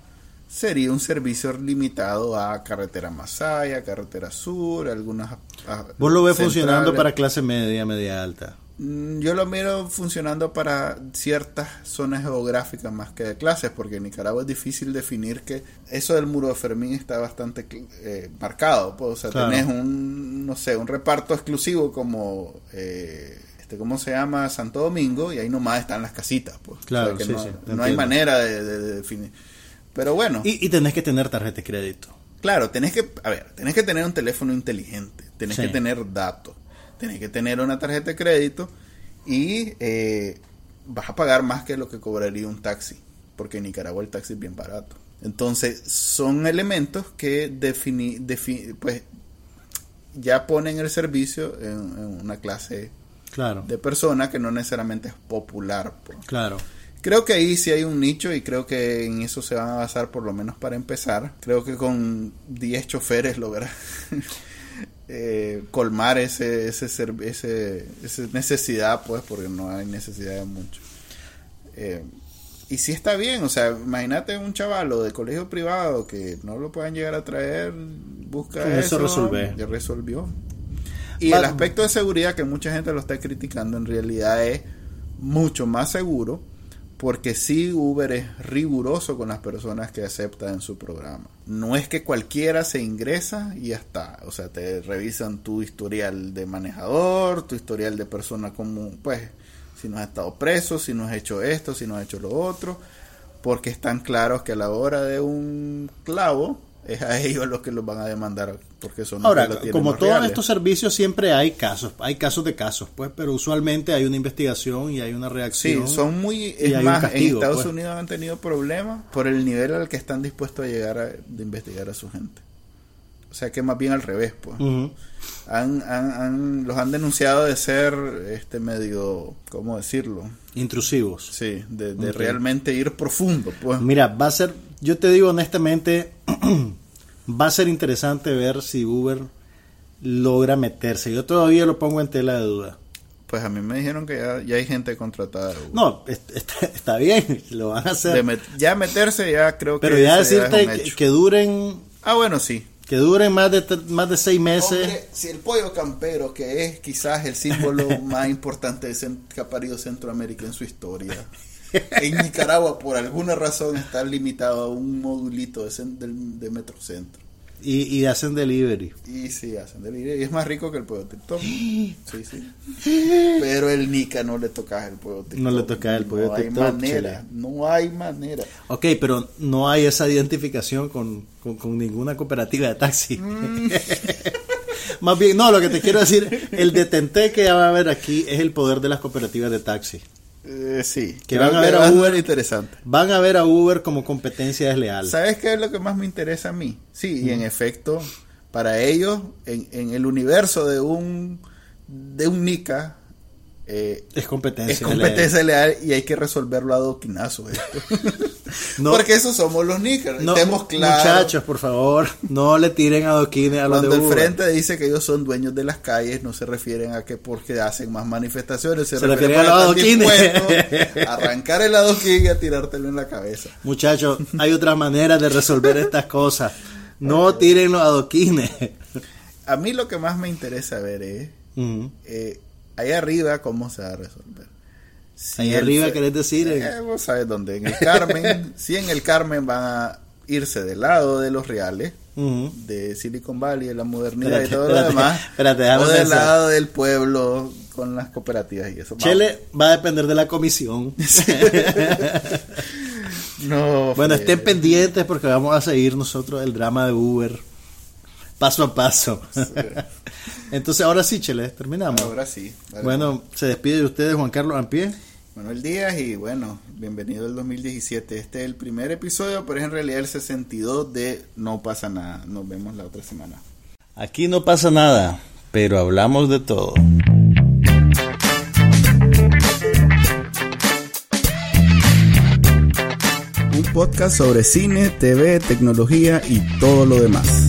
sería un servicio limitado a carretera Masaya, carretera Sur, algunas. a- Vos lo ves centrales. funcionando para clase media, media alta. Mm, Yo lo miro funcionando para ciertas zonas geográficas más que de clases, porque en Nicaragua es difícil definir que eso del muro de Fermín está bastante eh, marcado. Pues, o sea, Claro. tenés un, no sé, un reparto exclusivo como, eh, este, ¿cómo se llama? Santo Domingo, y ahí nomás están las casitas. Pues. Claro, O sea, que sí, no, sí, te no hay manera de, de- de definir. Pero bueno, Y, y tenés que tener tarjeta de crédito. claro, tenés que, a ver, tenés que tener un teléfono inteligente, tenés Sí. que tener datos, tenés que tener una tarjeta de crédito y eh, vas a pagar más que lo que cobraría un taxi, porque en Nicaragua el taxi es bien barato. Entonces, son elementos que defini, defi- pues ya ponen el servicio en, en una clase Claro, de persona que no necesariamente es popular. claro. Creo que ahí sí hay un nicho y creo que en eso se van a basar por lo menos para empezar. Creo que con 10 choferes lograr <laughs> eh, colmar ese, ese, ese, esa necesidad, pues, porque no hay necesidad de mucho. Eh, y sí está bien, o sea, imagínate un chavalo de colegio privado que no lo puedan llegar a traer, busca Con eso eso, ya resolvió. Y el aspecto de seguridad que mucha gente lo está criticando en realidad es mucho más seguro porque sí Uber es riguroso con las personas que acepta en su programa. No es que cualquiera se ingresa y ya está. O sea, te revisan tu historial de manejador, tu historial de persona común, pues si no has estado preso, si no has hecho esto, si no has hecho lo otro, porque están claros que a la hora de un clavo es a <laughs> ellos los que los van a demandar porque son los Ahora, que lo tienen como todos estos servicios siempre hay casos, hay casos de casos, pues, pero usualmente hay una investigación y hay una Sí, reacción. son muy... Es más, castigo, en Estados pues. Unidos han tenido problemas por el nivel al que están dispuestos a llegar a de investigar a su gente. O sea que más bien al revés, pues. Han, han- han- los han denunciado de ser este medio, ¿cómo decirlo? Intrusivos. Sí, de, de realmente ir profundo, pues. Mira, va a ser, yo te digo honestamente, <clears throat> va a ser interesante ver si Uber logra meterse. Yo todavía lo pongo en tela de duda. Pues a mí me dijeron que ya, ya hay gente contratada. Uber. No, est- está, <laughs> está bien, lo van a hacer. Met- ya meterse ya creo que pero ya decirte que duren Ah, bueno, sí. Que duren más de más de seis meses. Hombre, si el pollo campero, que es quizás el símbolo <laughs> más importante que ha parido Centroamérica en su historia, en Nicaragua por alguna razón está limitado a un modulito de Metrocentro. Y, y hacen delivery. Y sí, hacen delivery. Y es más rico que el pollo TikTok. <gasps> Sí, sí. Pero el Nica no le tocas el pollo TikTok. No le tocas el pollo no hay TikTok, manera. chale. No hay manera. Ok, pero no hay esa identificación con, con- con ninguna cooperativa de taxi. Mm. <laughs> Más bien, no, lo que te quiero decir, el detente que va a haber aquí es el poder de las cooperativas de taxi. Eh, sí. Que van a ver a Uber. interesante. Van a ver a Uber como competencia desleal. ¿Sabes qué es lo que más me interesa a mí? Sí, y en efecto, para ellos, en, en el universo de un de un Nika, eh, es competencia. Es competencia leal y hay que resolverlo a doquinazo <laughs> no, Porque eso somos los níqueles. No, Muchachos, por favor, no le tiren adoquines a los Cuando el frente dice que ellos son dueños de las calles, no se refieren a que porque hacen más manifestaciones, se, refieren, a los adoquines. arrancar el adoquín y a tirártelo en la cabeza. Muchachos, hay otra manera de resolver estas cosas. No tiren los adoquines. A mí lo que más me interesa ver es ahí arriba, ¿cómo se va a resolver? ahí arriba, ¿querés decir? Eh, vos sabes dónde. En el Carmen, <laughs> si en el Carmen van a irse del lado de los reales, de Silicon Valley, de la modernidad y todo lo demás, o del lado del pueblo con las cooperativas y eso. Chile va a depender de la comisión. <laughs> <laughs> no, bueno, estén pendientes porque vamos a seguir nosotros el drama de Uber paso a paso. Entonces, ahora sí, Chele, terminamos. Ahora sí. bueno, se despide de ustedes Juan Carlos Ampie. Manuel Díaz y bueno, bienvenido al 2017. Este es el primer episodio, pero es en realidad el 62 de No pasa nada. Nos vemos la otra semana. Aquí no pasa nada, pero hablamos de todo. Un podcast sobre cine, TV, tecnología y todo lo demás.